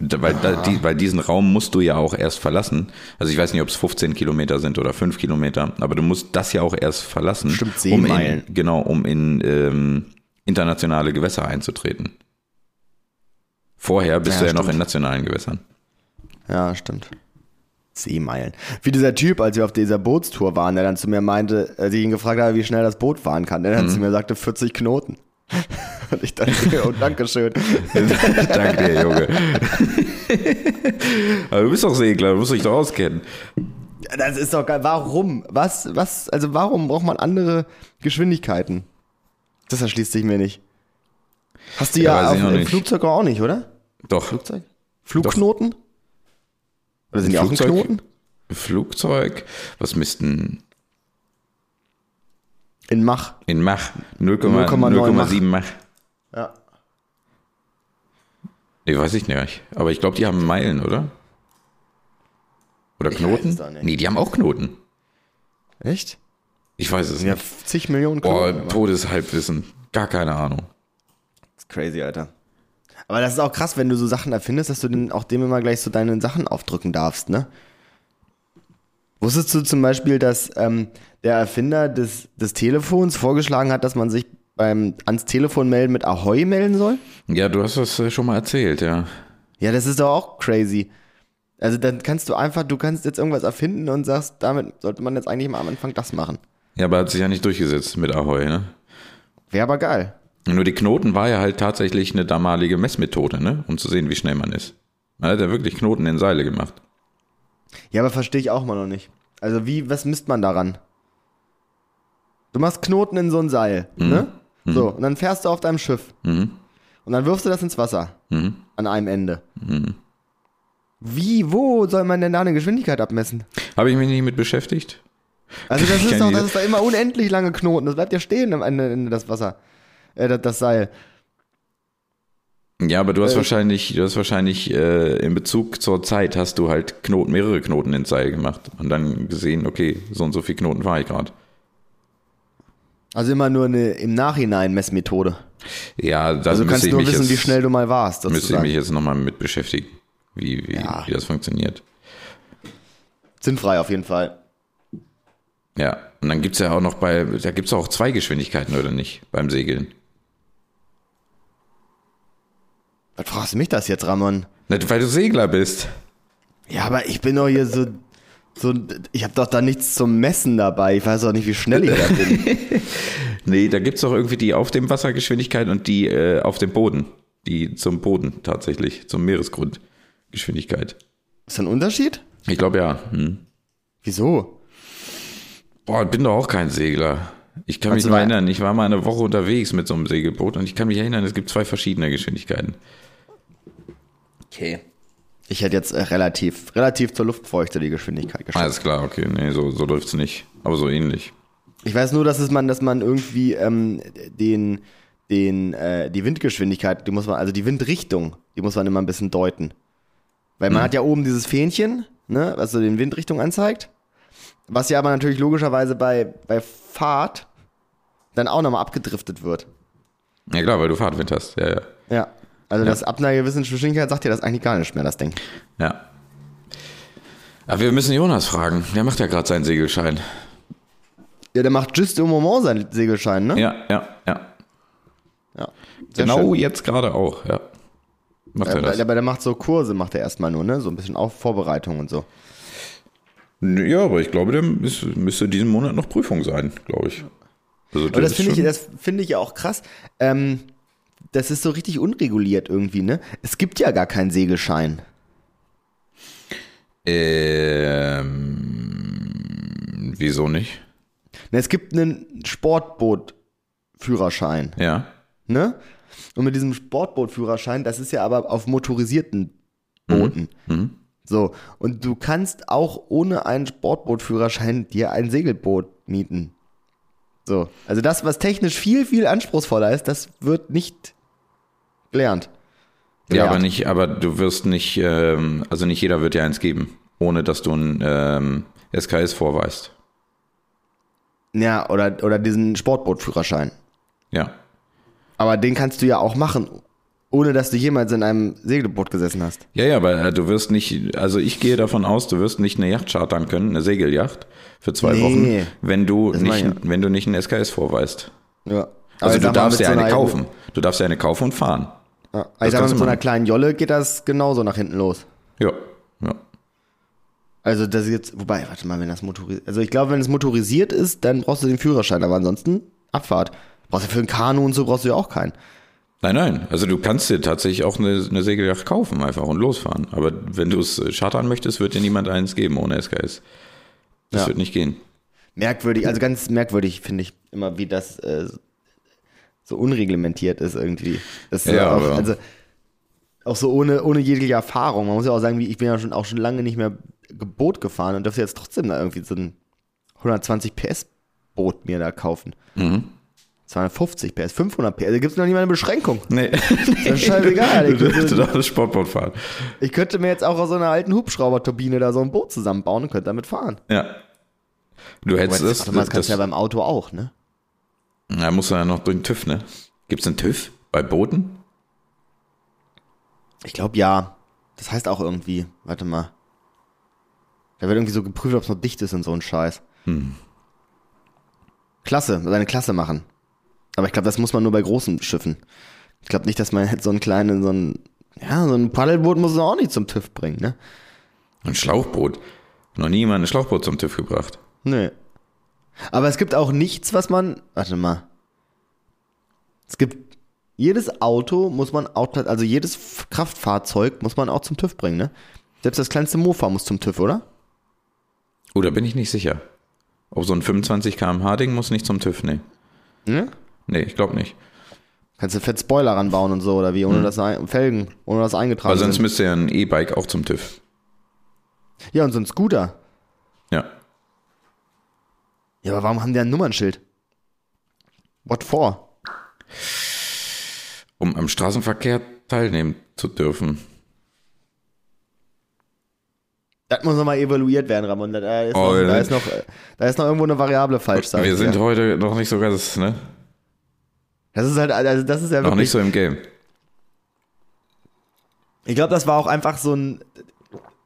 Da, weil, da, die, weil diesen Raum musst du ja auch erst verlassen. Also ich weiß nicht, ob es 15 Kilometer sind oder 5 Kilometer, aber du musst das ja auch erst verlassen. Stimmt, um in, Genau, um in ähm, internationale Gewässer einzutreten. Vorher bist Ja, du ja noch stimmt. in nationalen Gewässern. Ja, stimmt. Seemeilen. Wie dieser Typ, als wir auf dieser Bootstour waren, der dann zu mir meinte, als ich ihn gefragt habe, wie schnell das Boot fahren kann, der dann Mhm. zu mir sagte, 40 Knoten. [LAUGHS] Und ich dachte, oh, danke schön. [LAUGHS] Danke dir, Junge. aber du bist doch Segler, du musst dich doch auskennen. Das ist doch geil. Warum? Was, was, also warum braucht man andere Geschwindigkeiten? Das erschließt sich mir nicht. Hast du Ja, ja, auf, im. Flugzeug auch nicht, oder? Doch, Flugzeug? Flugknoten? Oder sind die auch ein? Knoten? Flugzeug, was missten In Mach. in Mach? 0,9 0,7 Mach. Ja. Nee, weiß ich nicht. Aber ich glaube, die haben Meilen, oder? Oder Knoten? doch. Nee, die haben auch Knoten. Echt? Ich weiß es Ja, nicht. zig Millionen Boah, Knoten. Todeshalbwissen. Gar keine Ahnung. Crazy, Alter. Aber das ist auch krass, wenn du so Sachen erfindest, dass du den, auch dem immer gleich so deine Sachen aufdrücken darfst, ne? Wusstest du zum Beispiel, dass ähm, der Erfinder des, des Telefons vorgeschlagen hat, dass man sich beim ans Telefon melden mit Ahoi melden soll? Ja, du hast das äh, schon mal erzählt, ja. Ja, das ist doch auch crazy. Also dann kannst du einfach, du kannst jetzt irgendwas erfinden und sagst, damit sollte man jetzt eigentlich mal am Anfang das machen. Ja, aber hat sich ja nicht durchgesetzt mit Ahoi, ne? Wäre aber geil. Nur die Knoten war ja halt tatsächlich eine damalige Messmethode, ne? Um zu sehen, wie schnell man ist. Man hat ja wirklich Knoten in Seile gemacht. Ja, aber verstehe ich auch mal noch nicht. Also wie, was misst man daran? Du machst Knoten in so ein Seil, ne? So, und dann fährst du auf deinem Schiff. Und dann wirfst du das ins Wasser. An einem Ende. Wie, wo soll man denn da eine Geschwindigkeit abmessen? Habe ich mich nicht mit beschäftigt? Also das ist doch, das ist doch immer unendlich lange Knoten. Das bleibt ja stehen am Ende, Ende das Wasser. Äh, das, das Seil. Ja, aber du hast Äh, wahrscheinlich, du hast wahrscheinlich äh, in Bezug zur Zeit hast du halt Knoten, mehrere Knoten ins Seil gemacht und dann gesehen, okay, so und so viel Knoten war ich gerade. Also immer nur eine im Nachhinein Messmethode. Ja, da Also du kannst ich nur wissen, jetzt, wie schnell du mal warst. müsste ich mich jetzt nochmal mit beschäftigen, wie, wie, Ja. wie das funktioniert. Sinnfrei auf jeden Fall. Ja, und dann gibt's ja auch noch bei, da gibt's auch zwei Geschwindigkeiten, oder nicht, beim Segeln. Was fragst du mich das jetzt, Ramon? Nicht, weil du Segler bist. Ja, aber ich bin doch hier so. so ich habe doch da nichts zum Messen dabei. Ich weiß doch nicht, wie schnell ich da bin. [LAUGHS] Nee, da gibt's doch irgendwie die auf dem Wassergeschwindigkeit und die äh, auf dem Boden. Die zum Boden tatsächlich, zum Meeresgrundgeschwindigkeit. Ist da ein Unterschied? Ich glaube ja. Hm. Wieso? Boah, ich bin doch auch kein Segler. Ich kann mich war- erinnern, ich war mal eine Woche unterwegs mit so einem Segelboot und ich kann mich erinnern, es gibt zwei verschiedene Geschwindigkeiten. Okay. Ich hätte jetzt äh, relativ, relativ zur Luftfeuchte die Geschwindigkeit geschätzt. Alles klar, okay, nee, so, so läuft's nicht. Aber so ähnlich. Ich weiß nur, dass es man, dass man irgendwie ähm, den, den, äh, die Windgeschwindigkeit, die muss man, also die Windrichtung, die muss man immer ein bisschen deuten. Weil man hat ja oben dieses Fähnchen, ne, was so den Windrichtung anzeigt. Was ja aber natürlich logischerweise bei, bei Fahrt dann auch nochmal abgedriftet wird. Ja klar, weil du Fahrtwind hast. Ja, ja. Ja. Also das ab einer gewissen Geschwindigkeit sagt dir das eigentlich gar nicht mehr, das Ding. Ja. Aber wir müssen Jonas fragen. Der macht ja gerade seinen Segelschein. Ja, der macht just im Moment seinen Segelschein, ne? Ja, ja, ja. ja. Genau schön. jetzt gerade auch, ja. Macht er Aber das? aber der macht so Kurse, macht er erstmal nur, ne? So ein bisschen auf Vorbereitung und so. Ja, aber ich glaube, der müsste diesen Monat noch Prüfung sein, glaube ich. Also das ist finde ich, das finde ich ja auch krass. Ähm, das ist so richtig unreguliert irgendwie, ne? Es gibt ja gar keinen Segelschein. Ähm, wieso nicht? Ne, es gibt einen Sportbootführerschein, Ja. ne? Und mit diesem Sportbootführerschein, das ist ja aber auf motorisierten Booten. So, und du kannst auch ohne einen Sportbootführerschein dir ein Segelboot mieten. So, also das, was technisch viel, viel anspruchsvoller ist, das wird nicht gelernt. Ja, Gelehrt. aber nicht, aber du wirst nicht, ähm, also nicht jeder wird dir eins geben, ohne dass du ein ähm, SKS vorweist. Ja, oder, oder diesen Sportbootführerschein. Ja. Aber den kannst du ja auch machen, ohne dass du jemals in einem Segelboot gesessen hast. Ja, ja, aber äh, du wirst nicht, also ich gehe davon aus, du wirst nicht eine Yacht chartern können, eine Segelyacht für zwei Nee. Wochen, wenn du nicht, wenn du nicht ein SKS vorweist. Ja. Also ich du sag mal, darfst ja so eine kaufen. Du darfst ja eine kaufen und fahren. Ja. Das Ich sag mal, kannst mit du so einer kleinen Jolle geht das genauso nach hinten los. Ja, ja. Also das jetzt, wobei, warte mal, wenn das motorisiert, also ich glaube, wenn es motorisiert ist, dann brauchst du den Führerschein, aber ansonsten Abfahrt. Brauchst du für ein Kanu und so brauchst du ja auch keinen. Nein, nein. Also du kannst dir tatsächlich auch eine, eine Segelyacht kaufen einfach und losfahren. Aber wenn du es äh, chartern möchtest, wird dir niemand eins geben ohne SKS. Das Ja. wird nicht gehen. Merkwürdig, also ganz merkwürdig finde ich immer, wie das äh, so unreglementiert ist irgendwie. Das ist Ja, auch, aber- also auch so ohne, ohne jegliche Erfahrung. Man muss ja auch sagen, wie ich bin ja schon auch schon lange nicht mehr Boot gefahren und dürfte jetzt trotzdem da irgendwie so ein 120 PS Boot mir da kaufen. Mhm. 250 PS, 500 PS, da gibt es noch nicht mal eine Beschränkung. Nee. Das ist scheißegal. du Ich könnte, doch das Sportboot fahren. ich könnte mir jetzt auch aus so einer alten Hubschrauberturbine da so ein Boot zusammenbauen und könnte damit fahren. Ja. Du hättest Warte das. mal, das kannst du ja beim Auto auch, ne? da musst du ja noch durch den TÜV, ne? Gibt's einen TÜV bei Booten? Ich glaube ja. Das heißt auch irgendwie, warte mal. Da wird irgendwie so geprüft, ob es noch dicht ist und so ein Scheiß. Klasse, seine Klasse machen. Aber ich glaube, das muss man nur bei großen Schiffen. Ich glaube nicht, dass man jetzt so einen kleinen, so einen Ja, so ein Paddelboot muss man auch nicht zum TÜV bringen, ne? Ein Schlauchboot. Noch nie jemand ein Schlauchboot zum TÜV gebracht. Nee. Aber es gibt auch nichts, was man. Warte mal. Es gibt. Jedes Auto muss man auch. Also jedes Kraftfahrzeug muss man auch zum TÜV bringen, ne? Selbst das kleinste Mofa muss zum TÜV, oder? Oh, da bin ich nicht sicher. Ob so ein 25 km/h Ding muss nicht zum TÜV, nee. Ne? Nee, ich glaube nicht. Kannst du fett Spoiler ranbauen und so, oder wie? Ohne das ein, Felgen, ohne das eingetragen Weil sonst sind. müsste ja ein E-Bike auch zum TÜV. Ja, und so ein Scooter. Ja. Ja, aber warum haben die ein Nummernschild? What for? Um am Straßenverkehr teilnehmen zu dürfen. Das muss nochmal evaluiert werden, Ramon. Da ist, Oh, noch, da, ja. ist noch, da ist noch irgendwo eine Variable falsch. Wir sind dir. heute noch nicht so ganz, ne? Das ist halt, also das ist ja Noch wirklich. nicht so im Game. Ich glaube, das war auch einfach so ein.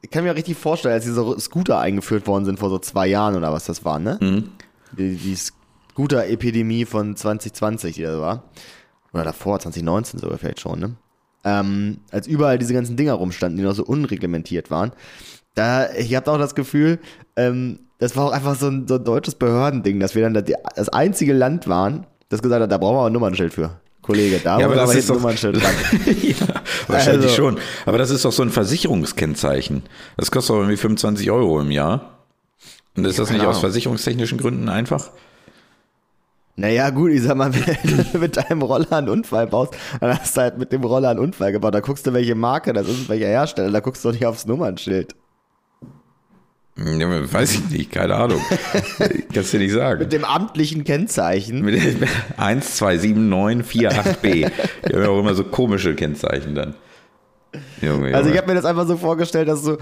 Ich kann mir richtig vorstellen, als diese Scooter eingeführt worden sind vor so zwei Jahren oder was das war, ne? Mhm. Die, die Scooter-Epidemie von 2020, die da war. Oder davor, 2019 sogar vielleicht schon, ne? Ähm, als überall diese ganzen Dinger rumstanden, die noch so unreglementiert waren. Da, ich habe auch das Gefühl, ähm, das war auch einfach so ein, so ein deutsches Behördending, dass wir dann das, das einzige Land waren, das gesagt hat, da brauchen wir aber ein Nummernschild für. Kollege, da Ja, aber das aber ist doch- Nummernschild dran. [LAUGHS] ja, wahrscheinlich Also- schon. Aber das ist doch so ein Versicherungskennzeichen. Das kostet doch irgendwie 25 Euro im Jahr. Und ist das keine nicht aus versicherungstechnischen Gründen einfach? Naja, gut, ich sag mal, [LAUGHS] wenn du mit deinem Roller einen Unfall baust, dann hast du halt mit dem Roller einen Unfall gebaut. Da guckst du, welche Marke das ist, welcher Hersteller, da guckst du doch nicht aufs Nummernschild. Ja, weiß ich nicht, keine Ahnung. [LAUGHS] Kannst du nicht sagen. Mit dem amtlichen Kennzeichen. Mit 1279448b. [LAUGHS] Die haben ja auch immer so komische Kennzeichen dann. Junge, Also ich Junge. habe mir das einfach so vorgestellt, dass so,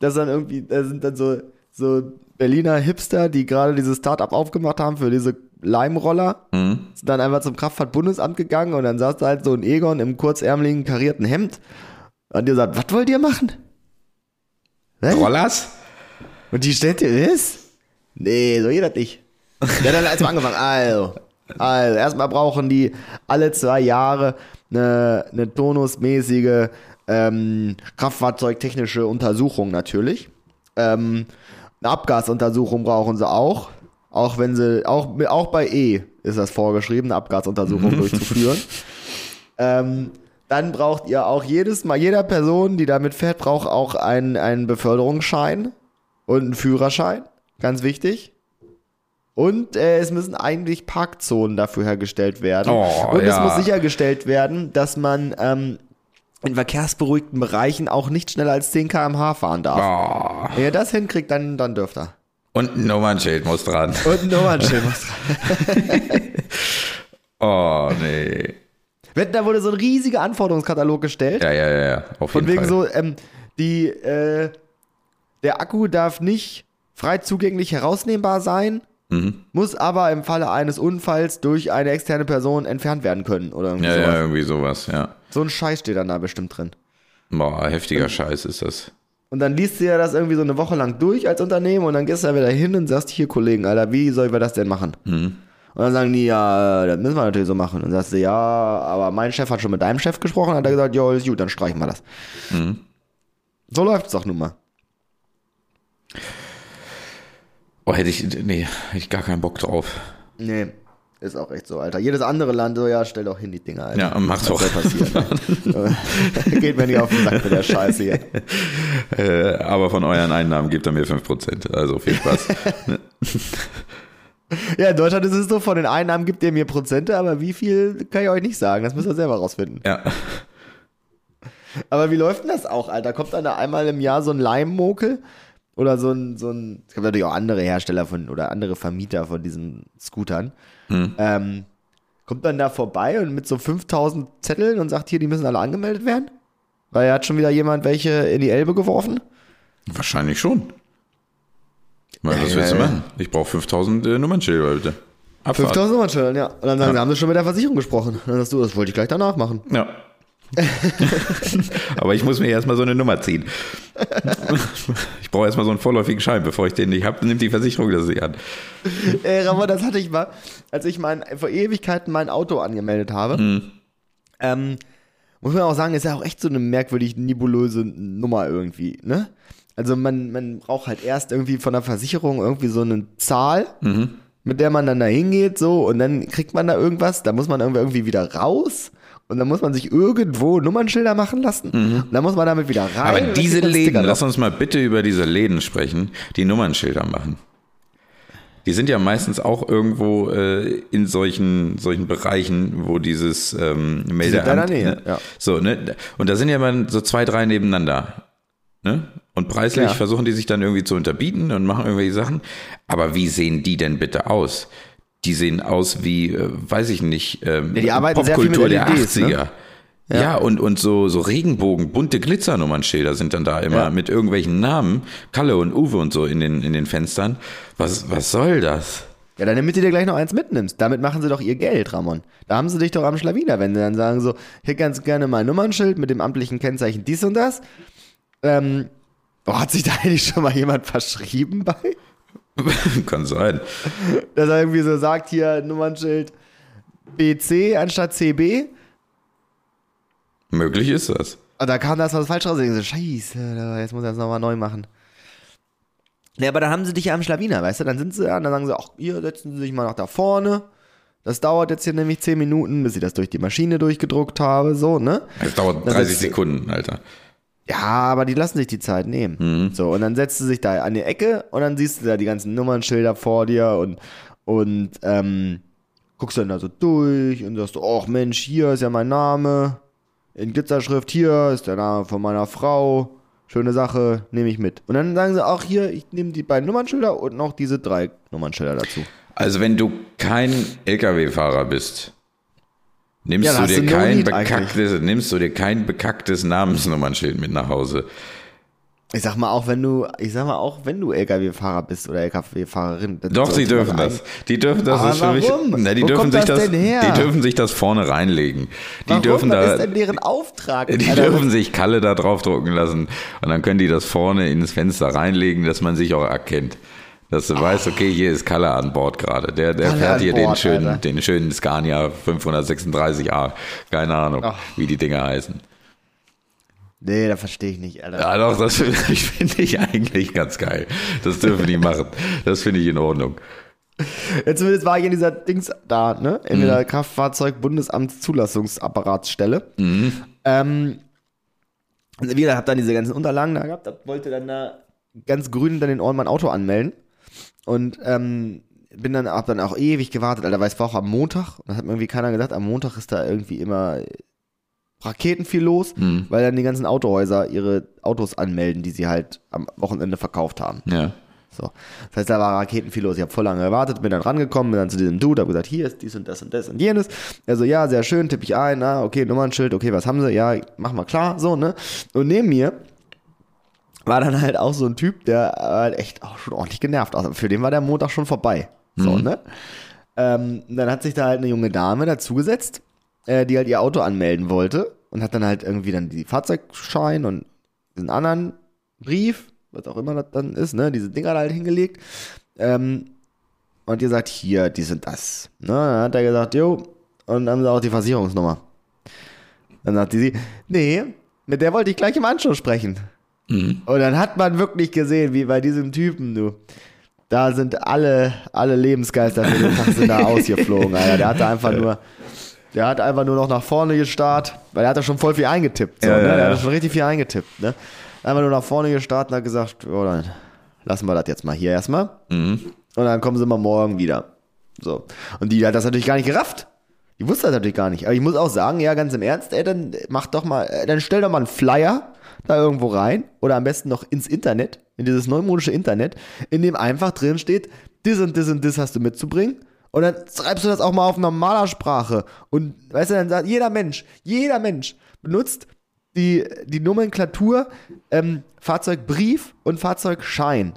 dass dann irgendwie, da sind dann so, so Berliner Hipster, die gerade dieses Startup aufgemacht haben für diese Leimroller, Mhm. sind dann einfach zum Kraftfahrtbundesamt gegangen und dann saß da halt so ein Egon im kurzärmeligen karierten Hemd und die sagt, was wollt ihr machen? Was? Rollers? Und die dir das? Nee, so geht das nicht. Der hat dann erstmal angefangen. Also, also, erstmal brauchen die alle zwei Jahre eine, eine tonusmäßige ähm, kraftfahrzeugtechnische Untersuchung natürlich. Ähm, eine Abgasuntersuchung brauchen sie auch. Auch wenn sie, auch, auch bei E ist das vorgeschrieben, eine Abgasuntersuchung [LAUGHS] durchzuführen. Ähm, dann braucht ihr auch jedes Mal, jeder Person, die damit fährt, braucht auch einen, einen Beförderungsschein und einen Führerschein. Ganz wichtig. Und äh, es müssen eigentlich Parkzonen dafür hergestellt werden. Oh, und es ja. muss sichergestellt werden, dass man ähm, in verkehrsberuhigten Bereichen auch nicht schneller als 10 km/h fahren darf. Oh. Wenn ihr das hinkriegt, dann, dann dürft ihr. Und ein Nummernschild muss dran. Und ein Nummernschild muss dran. [LAUGHS] Oh, nee. Wetten, Da wurde so ein riesiger Anforderungskatalog gestellt. Ja, ja, ja, ja. Auf Von jeden wegen Fall. so, ähm, die, äh, der Akku darf nicht frei zugänglich herausnehmbar sein, Mhm. muss aber im Falle eines Unfalls durch eine externe Person entfernt werden können oder irgendwie Ja, sowas. ja, irgendwie sowas, ja. So ein Scheiß steht dann da bestimmt drin. Boah, heftiger Scheiß ist das. Und dann liest du ja das irgendwie so eine Woche lang durch als Unternehmen und dann gehst du da wieder hin und sagst, hier Kollegen, Alter, wie sollen wir das denn machen? Mhm. Und dann sagen die, ja, das müssen wir natürlich so machen. Und dann sagst du, ja, aber mein Chef hat schon mit deinem Chef gesprochen, hat er gesagt, ja, ist gut, dann streichen wir das. Mhm. So läuft's doch nun mal. Oh, hätte ich, nee, hätte ich gar keinen Bock drauf. Nee, ist auch echt so, Alter. Jedes andere Land so, ja, stell doch hin die Dinger, Alter. Ja, mach Was doch. ne? [LAUGHS] Geht mir nicht auf den Sack mit der Scheiße hier. Äh, aber von euren Einnahmen gibt er mir 5%. Also viel Spaß. [LAUGHS] Ja, in Deutschland ist es so, von den Einnahmen gibt ihr mir Prozente, aber wie viel kann ich euch nicht sagen. Das müsst ihr selber rausfinden. ja. Aber wie läuft denn das auch, Alter? Kommt dann da einmal im Jahr so ein Leimmokel? Oder so ein, so ein, es gibt natürlich auch andere Hersteller von, oder andere Vermieter von diesen Scootern. Ähm, kommt dann da vorbei und mit so 5000 Zetteln und sagt hier, die müssen alle angemeldet werden? Weil er hat schon wieder jemand welche in die Elbe geworfen? Wahrscheinlich schon. Weil, was Ja, willst du ja, ja. machen? Ich brauche 5000 äh, Nummernschilder, bitte. Abfahrt. 5000 Nummernschildern, ja. Und dann sagen sie, haben sie schon mit der Versicherung gesprochen. Und dann sagst du, das wollte ich gleich danach machen. Ja. [LAUGHS] Aber ich muss mir erstmal so eine Nummer ziehen. Ich brauche erstmal so einen vorläufigen Schein, bevor ich den nicht habe, nimmt die Versicherung das nicht an. Ey, Ramon, das hatte ich mal, als ich mein, vor Ewigkeiten mein Auto angemeldet habe. Ähm, Muss man auch sagen, ist ja auch echt so eine merkwürdig nebulöse Nummer irgendwie, ne? Also man, man braucht halt erst irgendwie von der Versicherung irgendwie so eine Zahl, mit der man dann da hingeht, so, und dann kriegt man da irgendwas, da muss man irgendwie wieder raus. Und dann muss man sich irgendwo Nummernschilder machen lassen. Und dann muss man damit wieder rein. Aber diese Läden, lass uns mal bitte über diese Läden sprechen, die Nummernschilder machen. Die sind ja meistens auch irgendwo äh, in solchen, solchen Bereichen, wo dieses ähm, Meldeamt. in deiner Nähe, ne? ja. So, ne? Und da sind ja mal so zwei, drei nebeneinander. Ne? Und preislich Ja. versuchen die sich dann irgendwie zu unterbieten und machen irgendwelche Sachen. Aber wie sehen die denn bitte aus? Die sehen aus wie, äh, weiß ich nicht, ähm, Ja, die arbeiten sehr viel mit Popkultur der LEDs, ne? 80er. Ja, und, und so, so Regenbogen, bunte Glitzernummernschilder sind dann da immer Ja. mit irgendwelchen Namen, Kalle und Uwe und so in den, in den Fenstern. Was, was soll das? Ja, dann damit du dir gleich noch eins mitnimmst. Damit machen sie doch ihr Geld, Ramon. Da haben sie dich doch am Schlawiner, wenn sie dann sagen so, hier ganz gerne mal ein Nummernschild mit dem amtlichen Kennzeichen dies und das. Ähm, oh, hat sich da eigentlich schon mal jemand [LAUGHS] verschrieben bei? [LAUGHS] Kann sein. Dass er irgendwie so sagt, hier Nummernschild BC anstatt CB. Möglich ist das. Und da kam das was falsch raus. Ich so, scheiße, jetzt muss er das nochmal neu machen. Ja, aber dann haben sie dich ja am Schlawiner, weißt du? Dann sind sie da und dann sagen sie, ach, hier setzen sie sich mal nach da vorne. Das dauert jetzt hier nämlich 10 Minuten, bis ich das durch die Maschine durchgedruckt habe, so, ne? Es dauert Das 30 ist- Sekunden, Alter. Ja, aber die lassen sich die Zeit nehmen. So, und dann setzt du sich da an die Ecke und dann siehst du da die ganzen Nummernschilder vor dir und, und ähm, guckst dann da so durch und sagst, ach Mensch, hier ist ja mein Name. In Glitzerschrift, hier ist der Name von meiner Frau. Schöne Sache, nehme ich mit. Und dann sagen sie auch hier, ich nehme die beiden Nummernschilder und noch diese drei Nummernschilder dazu. Also wenn du kein LKW-Fahrer bist, nimmst Ja, du dir no kein bekacktes, nimmst du dir kein bekacktes Namensnummernschild mit nach Hause. Ich sag mal, auch wenn du, ich sag mal, auch wenn du LKW-Fahrer bist oder LKW-Fahrerin. Doch, sie dürfen das. Die dürfen das. Aber ist für mich, warum? na, die Wo dürfen sich das das, die dürfen sich das vorne reinlegen. Die Warum? dürfen Was da, ist denn deren Auftrag? die Alter? dürfen sich Kalle da draufdrucken lassen und dann können die das vorne ins Fenster reinlegen, dass man sich auch erkennt. Dass du weißt, okay, hier ist Kalle an Bord gerade. Der, der Kalle fährt hier den Bord, schönen, Alter. den schönen Scania 536a. Keine Ahnung, Ach. wie die Dinger heißen. Nee, da verstehe ich nicht, Alter. Ja, doch, das [LAUGHS] finde ich, finde ich eigentlich ganz geil. Das dürfen die machen. Das finde ich in Ordnung. Ja, zumindest war ich in dieser Dings da, ne? In Mhm. der Kraftfahrzeug-Bundesamtszulassungsapparatstelle. Ähm, und wie gesagt, hab dann diese ganzen Unterlagen da gehabt, hab- wollte dann da ganz grün dann den Ohren mein Auto anmelden. Und ähm, bin dann, hab dann auch ewig gewartet, Alter, weil es war auch am Montag. Und das hat mir irgendwie keiner gesagt, am Montag ist da irgendwie immer Raketen viel los, Mhm. weil dann die ganzen Autohäuser ihre Autos anmelden, die sie halt am Wochenende verkauft haben. Ja. So. Das heißt, da war Raketen viel los. Ich habe voll lange gewartet, bin dann rangekommen, bin dann zu diesem Dude, habe gesagt, hier ist dies und das und das und jenes. Er so, ja, sehr schön, tippe ich ein, na, okay, Nummernschild, okay, was haben sie? Ja, mach mal klar, so, ne? Und neben mir war dann halt auch so ein Typ, der halt echt auch schon ordentlich genervt aussah. Für den war der Montag schon vorbei. So, ne? Ähm, dann hat sich da halt eine junge Dame dazugesetzt, äh, die halt ihr Auto anmelden wollte und hat dann halt irgendwie dann die Fahrzeugschein und diesen anderen Brief, was auch immer das dann ist, ne, diese Dinger da halt hingelegt. Ähm, und ihr sagt, hier, die sind das. Ne, dann hat er gesagt, jo, und dann haben sie auch die Versicherungsnummer. Dann sagte sie, nee, mit der wollte ich gleich im Anschluss sprechen. Und dann hat man wirklich gesehen, wie bei diesem Typen, du, da sind alle, alle Lebensgeister für den Tag sind da [LAUGHS] ausgeflogen, Alter. Der hatte einfach nur, der hat einfach nur noch nach vorne gestarrt, weil er hat da schon voll viel eingetippt. So, Ja, ne? ja, Der ja. hat schon richtig viel eingetippt, ne? Einfach nur nach vorne gestarrt und hat gesagt, oh, dann lassen wir das jetzt mal hier erstmal. Mhm. Und dann kommen sie mal morgen wieder. So. Und die hat das natürlich gar nicht gerafft. Die wusste das natürlich gar nicht. Aber ich muss auch sagen, ja, ganz im Ernst, ey, dann mach doch mal, äh, dann stell doch mal einen Flyer da irgendwo rein oder am besten noch ins Internet, in dieses neumodische Internet, in dem einfach drin steht, das und das und das hast du mitzubringen. Und dann schreibst du das auch mal auf normaler Sprache. Und weißt du, dann sagt jeder Mensch, jeder Mensch benutzt die, die Nomenklatur ähm, Fahrzeugbrief und Fahrzeugschein.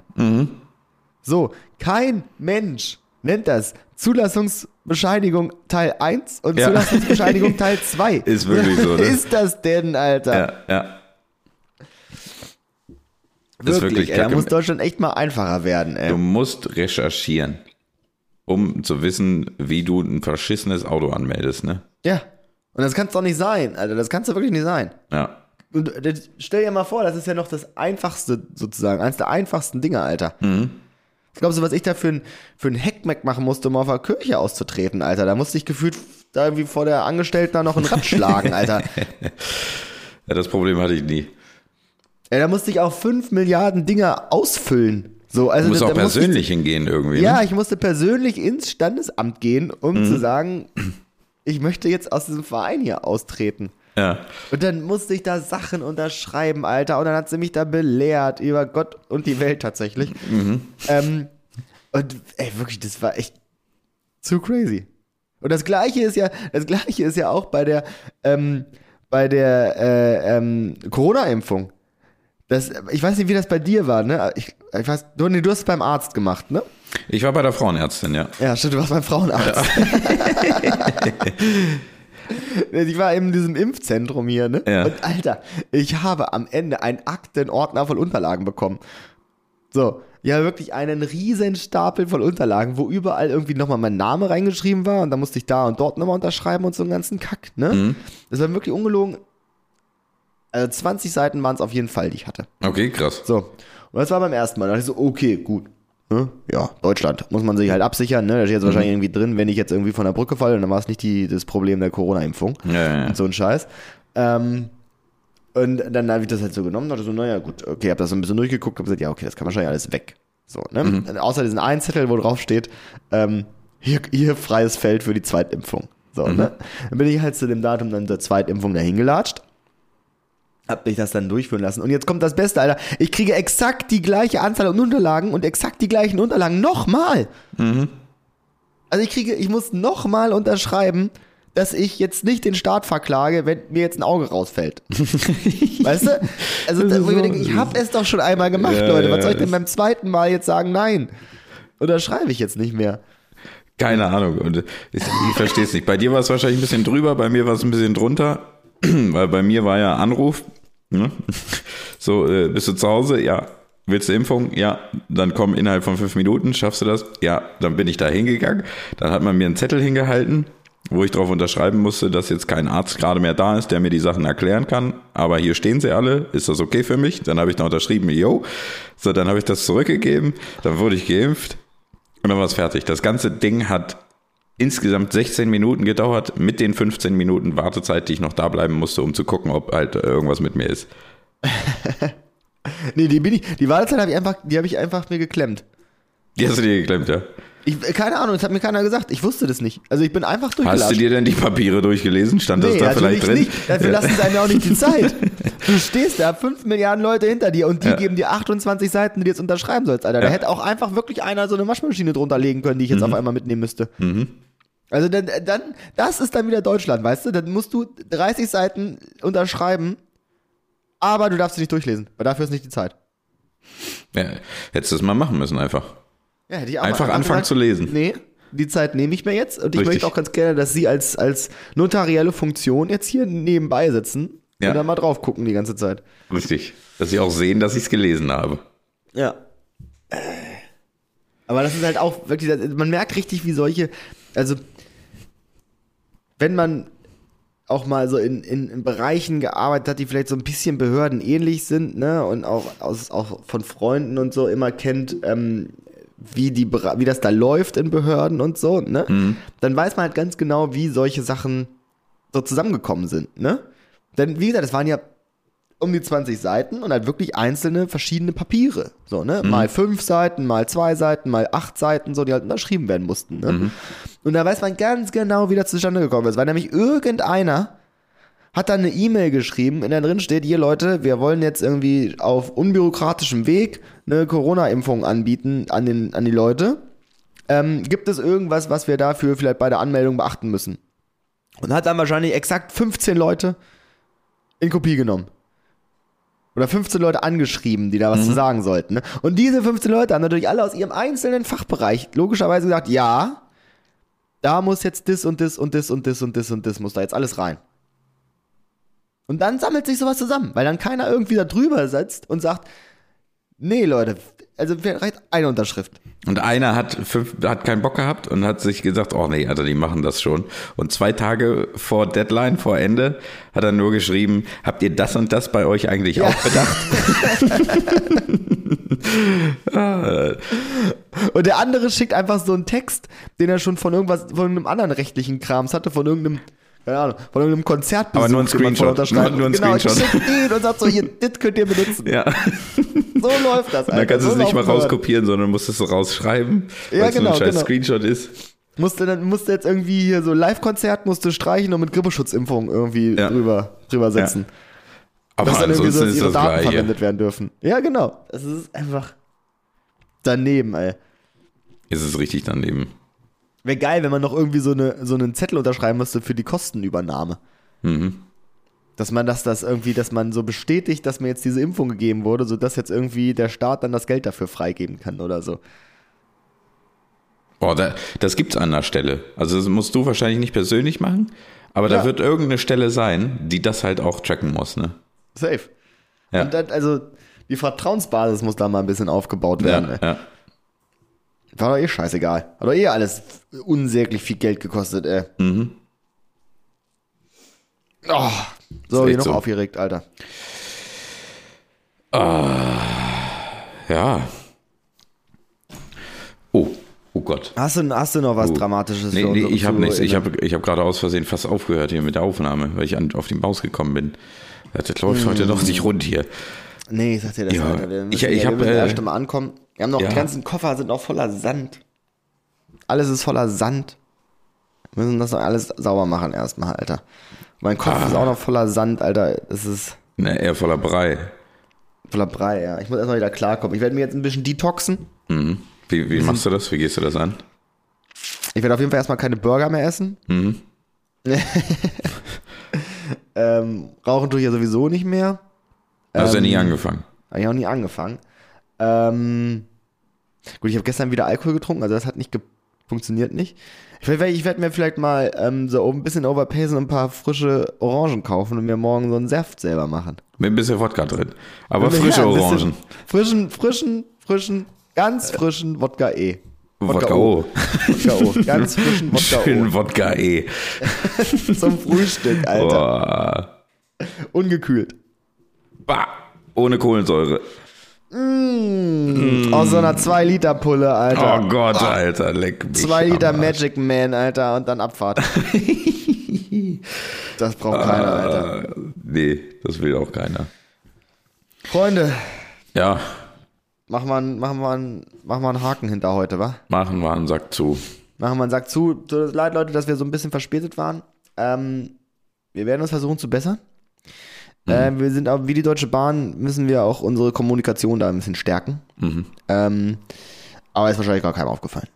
So, kein Mensch nennt das Zulassungsbescheinigung Teil 1 und Ja. Zulassungsbescheinigung [LAUGHS] Teil 2. Ist wirklich so, ne? ist das denn, Alter? Ja, ja. wirklich, ist wirklich ey, da muss Deutschland echt mal einfacher werden, ey. Du musst recherchieren, um zu wissen, wie du ein verschissenes Auto anmeldest, ne? Ja. Und das kann es doch nicht sein, Alter. Das kann es doch wirklich nicht sein. Ja. Und äh, stell dir mal vor, das ist ja noch das einfachste, sozusagen, eines der einfachsten Dinge, Alter. Was glaubst du, was ich da für ein, für ein Heckmeck machen musste, um auf der Kirche auszutreten, Alter? Da musste ich gefühlt da irgendwie vor der Angestellten da noch ein Rad schlagen, Alter. [LAUGHS] ja, das Problem hatte ich nie. Ja, da musste ich auch fünf Milliarden Dinge ausfüllen. So, also Du musst da, auch persönlich hingehen irgendwie. Ich, ja, Ne? ich musste persönlich ins Standesamt gehen, um zu sagen, ich möchte jetzt aus diesem Verein hier austreten. Ja. Und dann musste ich da Sachen unterschreiben, Alter. Und dann hat sie mich da belehrt über Gott und die Welt tatsächlich. Ähm, und ey, wirklich, das war echt zu crazy. Und das gleiche ist ja, das gleiche ist ja auch bei der, ähm, bei der äh, ähm, Corona-Impfung. Das, ich weiß nicht, wie das bei dir war, ne? Ich, ich weiß, du, nee, du hast es beim Arzt gemacht, ne? Ich war bei der Frauenärztin, ja. Ja, stimmt, du warst beim Frauenarzt. [LAUGHS] [LAUGHS] ich war in diesem Impfzentrum hier, ne? Ja. Und Alter, ich habe am Ende einen Aktenordner voll Unterlagen bekommen. So, ja, wirklich einen riesen Stapel voll Unterlagen, wo überall irgendwie nochmal mein Name reingeschrieben war und dann musste ich da und dort nochmal unterschreiben und so einen ganzen Kack, ne? Das war wirklich ungelogen. Also 20 Seiten waren es auf jeden Fall, die ich hatte. Okay, krass. So. Und das war beim ersten Mal. Da dachte ich so, okay, gut. Ne? Ja, Deutschland. Muss man sich halt absichern. Ne? Da steht jetzt wahrscheinlich irgendwie drin, wenn ich jetzt irgendwie von der Brücke falle, und dann war es nicht die, das Problem der Corona-Impfung. Ja, ja, ja. Und so ein Scheiß. Ähm, und dann habe ich das halt so genommen, dachte so, naja, gut, okay, habe das so ein bisschen durchgeguckt, habe gesagt, ja, okay, das kann wahrscheinlich alles weg. So, ne? Und Außer diesen einen Zettel, wo drauf steht, ähm, hier, hier freies Feld für die Zweitimpfung. So, ne? Dann bin ich halt zu dem Datum dann der Zweitimpfung dahin gelatscht. Hab mich das dann durchführen lassen. Und jetzt kommt das Beste, Alter. Ich kriege exakt die gleiche Anzahl an Unterlagen und exakt die gleichen Unterlagen nochmal. Also ich kriege, ich muss nochmal unterschreiben, dass ich jetzt nicht den Staat verklage, wenn mir jetzt ein Auge rausfällt. [LAUGHS] weißt du? Also da, wo ich mir denke, ich habe es doch schon einmal gemacht, Ja, Leute. Was soll ich denn beim zweiten Mal jetzt sagen, nein? Unterschreibe ich jetzt nicht mehr. Keine Ahnung. Und ich, ich verstehe es nicht. Bei dir war es wahrscheinlich ein bisschen drüber, bei mir war es ein bisschen drunter, [CLEARS THROAT] weil bei mir war ja Anruf. Ne? [LAUGHS] So, äh, bist du zu Hause? Ja. Willst du Impfung? Ja. Dann komm innerhalb von fünf Minuten. Schaffst du das? Ja. Dann bin ich da hingegangen. Dann hat man mir einen Zettel hingehalten, wo ich drauf unterschreiben musste, dass jetzt kein Arzt gerade mehr da ist, der mir die Sachen erklären kann. Aber hier stehen sie alle. Ist das okay für mich? Dann habe ich da unterschrieben, yo. So, dann habe ich das zurückgegeben. Dann wurde ich geimpft. Und dann war es fertig. Das ganze Ding hat insgesamt 16 Minuten gedauert, mit den 15 Minuten Wartezeit, die ich noch da bleiben musste, um zu gucken, ob halt äh, irgendwas mit mir ist. [LAUGHS] Nee, die bin ich, die Wartezeit habe ich einfach, die habe ich einfach mir geklemmt. Die hast du dir geklemmt, ja? Ich, keine Ahnung, das hat mir keiner gesagt. Ich wusste das nicht. Also ich bin einfach Hast du dir denn die Papiere durchgelesen? Stand das Nee, da vielleicht drin? nicht. Dafür lassen sie einem ja auch nicht die Zeit. [LAUGHS] Du stehst da, 5 Milliarden Leute hinter dir und die Ja. geben dir 28 Seiten, die du jetzt unterschreiben sollst, Alter. Da Ja. hätte auch einfach wirklich einer so eine Waschmaschine drunter legen können, die ich jetzt auf einmal mitnehmen müsste. Also dann, dann, das ist dann wieder Deutschland, weißt du? Dann musst du 30 Seiten unterschreiben, aber du darfst sie nicht durchlesen, weil dafür ist nicht die Zeit. Ja, hättest du es mal machen müssen einfach. Ja, hätte ich auch Einfach anfangen zu lesen. Nee, die Zeit nehme ich mir jetzt und ich Richtig. möchte auch ganz gerne, dass Sie als, als notarielle Funktion jetzt hier nebenbei sitzen Ja. und dann mal drauf gucken die ganze Zeit. Richtig. Dass sie auch sehen, dass ich es gelesen habe. Ja. Aber das ist halt auch wirklich, man merkt richtig, wie solche, also wenn man auch mal so in, in, in Bereichen gearbeitet hat, die vielleicht so ein bisschen behördenähnlich sind, ne, und auch, aus, auch von Freunden und so immer kennt, ähm, wie, die, wie das da läuft in Behörden und so, ne, dann weiß man halt ganz genau, wie solche Sachen so zusammengekommen sind, ne. Denn, wie gesagt, es waren ja um die 20 Seiten und halt wirklich einzelne verschiedene Papiere. So, ne? Mal fünf Seiten, mal zwei Seiten, mal acht Seiten, so, die halt unterschrieben werden mussten. Ne? Und da weiß man ganz genau, wie das zustande gekommen ist, weil nämlich irgendeiner hat dann eine E-Mail geschrieben, in der drin steht, hier Leute, wir wollen jetzt irgendwie auf unbürokratischem Weg eine Corona-Impfung anbieten an, den, an die Leute. Ähm, gibt es irgendwas, was wir dafür vielleicht bei der Anmeldung beachten müssen? Und hat dann wahrscheinlich exakt 15 Leute in Kopie genommen. Oder 15 Leute angeschrieben, die da was zu sagen sollten. Ne? Und diese 15 Leute haben natürlich alle aus ihrem einzelnen Fachbereich logischerweise gesagt, ja, da muss jetzt das und das und das und das und das und das muss da jetzt alles rein. Und dann sammelt sich sowas zusammen, weil dann keiner irgendwie da drüber sitzt und sagt, Nee, Leute, also reicht eine Unterschrift. Und einer hat, fünf, hat keinen Bock gehabt und hat sich gesagt, oh nee, Alter, die machen das schon. Und zwei Tage vor Deadline, vor Ende, hat er nur geschrieben, habt ihr das und das bei euch eigentlich auch bedacht? [LAUGHS] Und der andere schickt einfach so einen Text, den er schon von irgendwas, von irgendeinem anderen rechtlichen Krams hatte, von irgendeinem, keine Ahnung, von irgendeinem Konzertbesuch. Aber nur ein Screenshot. unterschreiben- Nur- nur ein genau, Screenshot. schickt ihn und sagt so, hier, das könnt ihr benutzen. ja. [LAUGHS] So läuft das, Und dann kannst du so es nicht mal rauskopieren, sondern musst es so rausschreiben, Ja, weil es genau, nur ein scheiß genau. Screenshot ist. Musste dann musste jetzt irgendwie hier so Live-Konzert musste streichen und mit Grippeschutzimpfung irgendwie Ja. drüber, drüber setzen. Aber Dass dann irgendwie so dass ist ihre Daten gleiche. verwendet werden dürfen. Ja, genau. Es ist einfach daneben, ey. Ist es richtig daneben. Wäre geil, wenn man noch irgendwie so, eine, so einen Zettel unterschreiben müsste für die Kostenübernahme. Mhm. Dass man das, das irgendwie, dass man so bestätigt, dass mir jetzt diese Impfung gegeben wurde, sodass jetzt irgendwie der Staat dann das Geld dafür freigeben kann oder so. Boah, da, das gibt's an der Stelle. Also das musst du wahrscheinlich nicht persönlich machen, aber Ja. da wird irgendeine Stelle sein, die das halt auch tracken muss, ne? Safe. Ja. Und dann, also, die Vertrauensbasis muss da mal ein bisschen aufgebaut werden. Ja, ja. War doch eh scheißegal. Hat doch eh alles unsäglich viel Geld gekostet, ey. Mhm. Oh, so, echt noch so. aufgeregt, Alter. Ja. Oh, oh Gott. Hast du, hast du noch was Oh. Dramatisches Nee, nee, ich habe nichts. Ich habe ich hab gerade aus Versehen fast aufgehört hier mit der Aufnahme, weil ich an, auf den Maus gekommen bin. Das läuft heute Mm. noch nicht rund hier. Nee, ich sag dir das, Ja, Alter. Wir müssen, ich- ich ja, hab, wir äh, erst mal ankommen. Wir haben noch, ja. die ganzen Koffer sind noch voller Sand. Alles ist voller Sand. Wir müssen das noch alles sauber machen erstmal, Alter. Mein Kopf Ah. ist auch noch voller Sand, Alter. Es ist Ne, eher voller Brei. voller Brei, ja. Ich muss erstmal wieder klarkommen. Ich werde mir jetzt ein bisschen detoxen. Mhm. Wie, wie machst du das? Wie gehst du das an? Ich werde auf jeden Fall erstmal keine Burger mehr essen. Mhm. [LAUGHS] ähm, rauchen tue ich ja sowieso nicht mehr. Hast du ja nie Ähm, angefangen. Habe ich auch nie angefangen. Ähm, gut, ich habe gestern wieder Alkohol getrunken, also das hat nicht funktioniert nicht. Ich werde ich werd mir vielleicht mal ähm, so ein bisschen overpacen und ein paar frische Orangen kaufen und mir morgen so einen Saft selber machen. Mit ein bisschen Wodka drin. Aber Ja, frische bisschen Orangen. Frischen, frischen, frischen, ganz frischen Wodka E. Wodka O. [LAUGHS] Wodka O. Ganz frischen [LAUGHS] Wodka Schön Wodka E. O. [LAUGHS] Zum Frühstück, Alter. Boah. Ungekühlt. Bah. Ohne Kohlensäure. Aus so einer 2-Liter-Pulle, Alter. Oh Gott, Alter, leck mich. 2 Liter. Magic Man, Alter, und dann Abfahrt. [LAUGHS] das braucht keiner, Alter. Äh, nee, das will auch keiner. Freunde, Ja, machen wir, einen- machen, wir einen, machen wir einen Haken hinter heute, wa? machen wir einen Sack zu. Machen wir einen Sack zu. Tut uns leid, Leute, dass wir so ein bisschen verspätet waren. Ähm, wir werden uns versuchen zu bessern. Ähm, wir sind auch, wie die Deutsche Bahn, müssen wir auch unsere Kommunikation da ein bisschen stärken. Mhm. Ähm, aber ist wahrscheinlich gar keinem aufgefallen.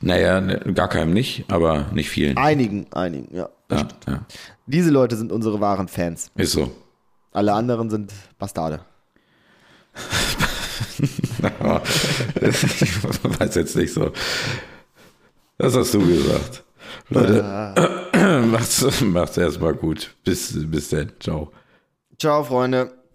Naja, ne, gar keinem nicht, aber nicht vielen. Einigen, einigen, ja. Ja, ja. Diese Leute sind unsere wahren Fans. Ist so. Alle anderen sind Bastarde. Ich [LAUGHS] weiß jetzt nicht so. Das hast du gesagt. Leute, [CLEARS THROAT] macht's, macht's erstmal gut. Bis, bis dann. Ciao. Ciao, Freunde.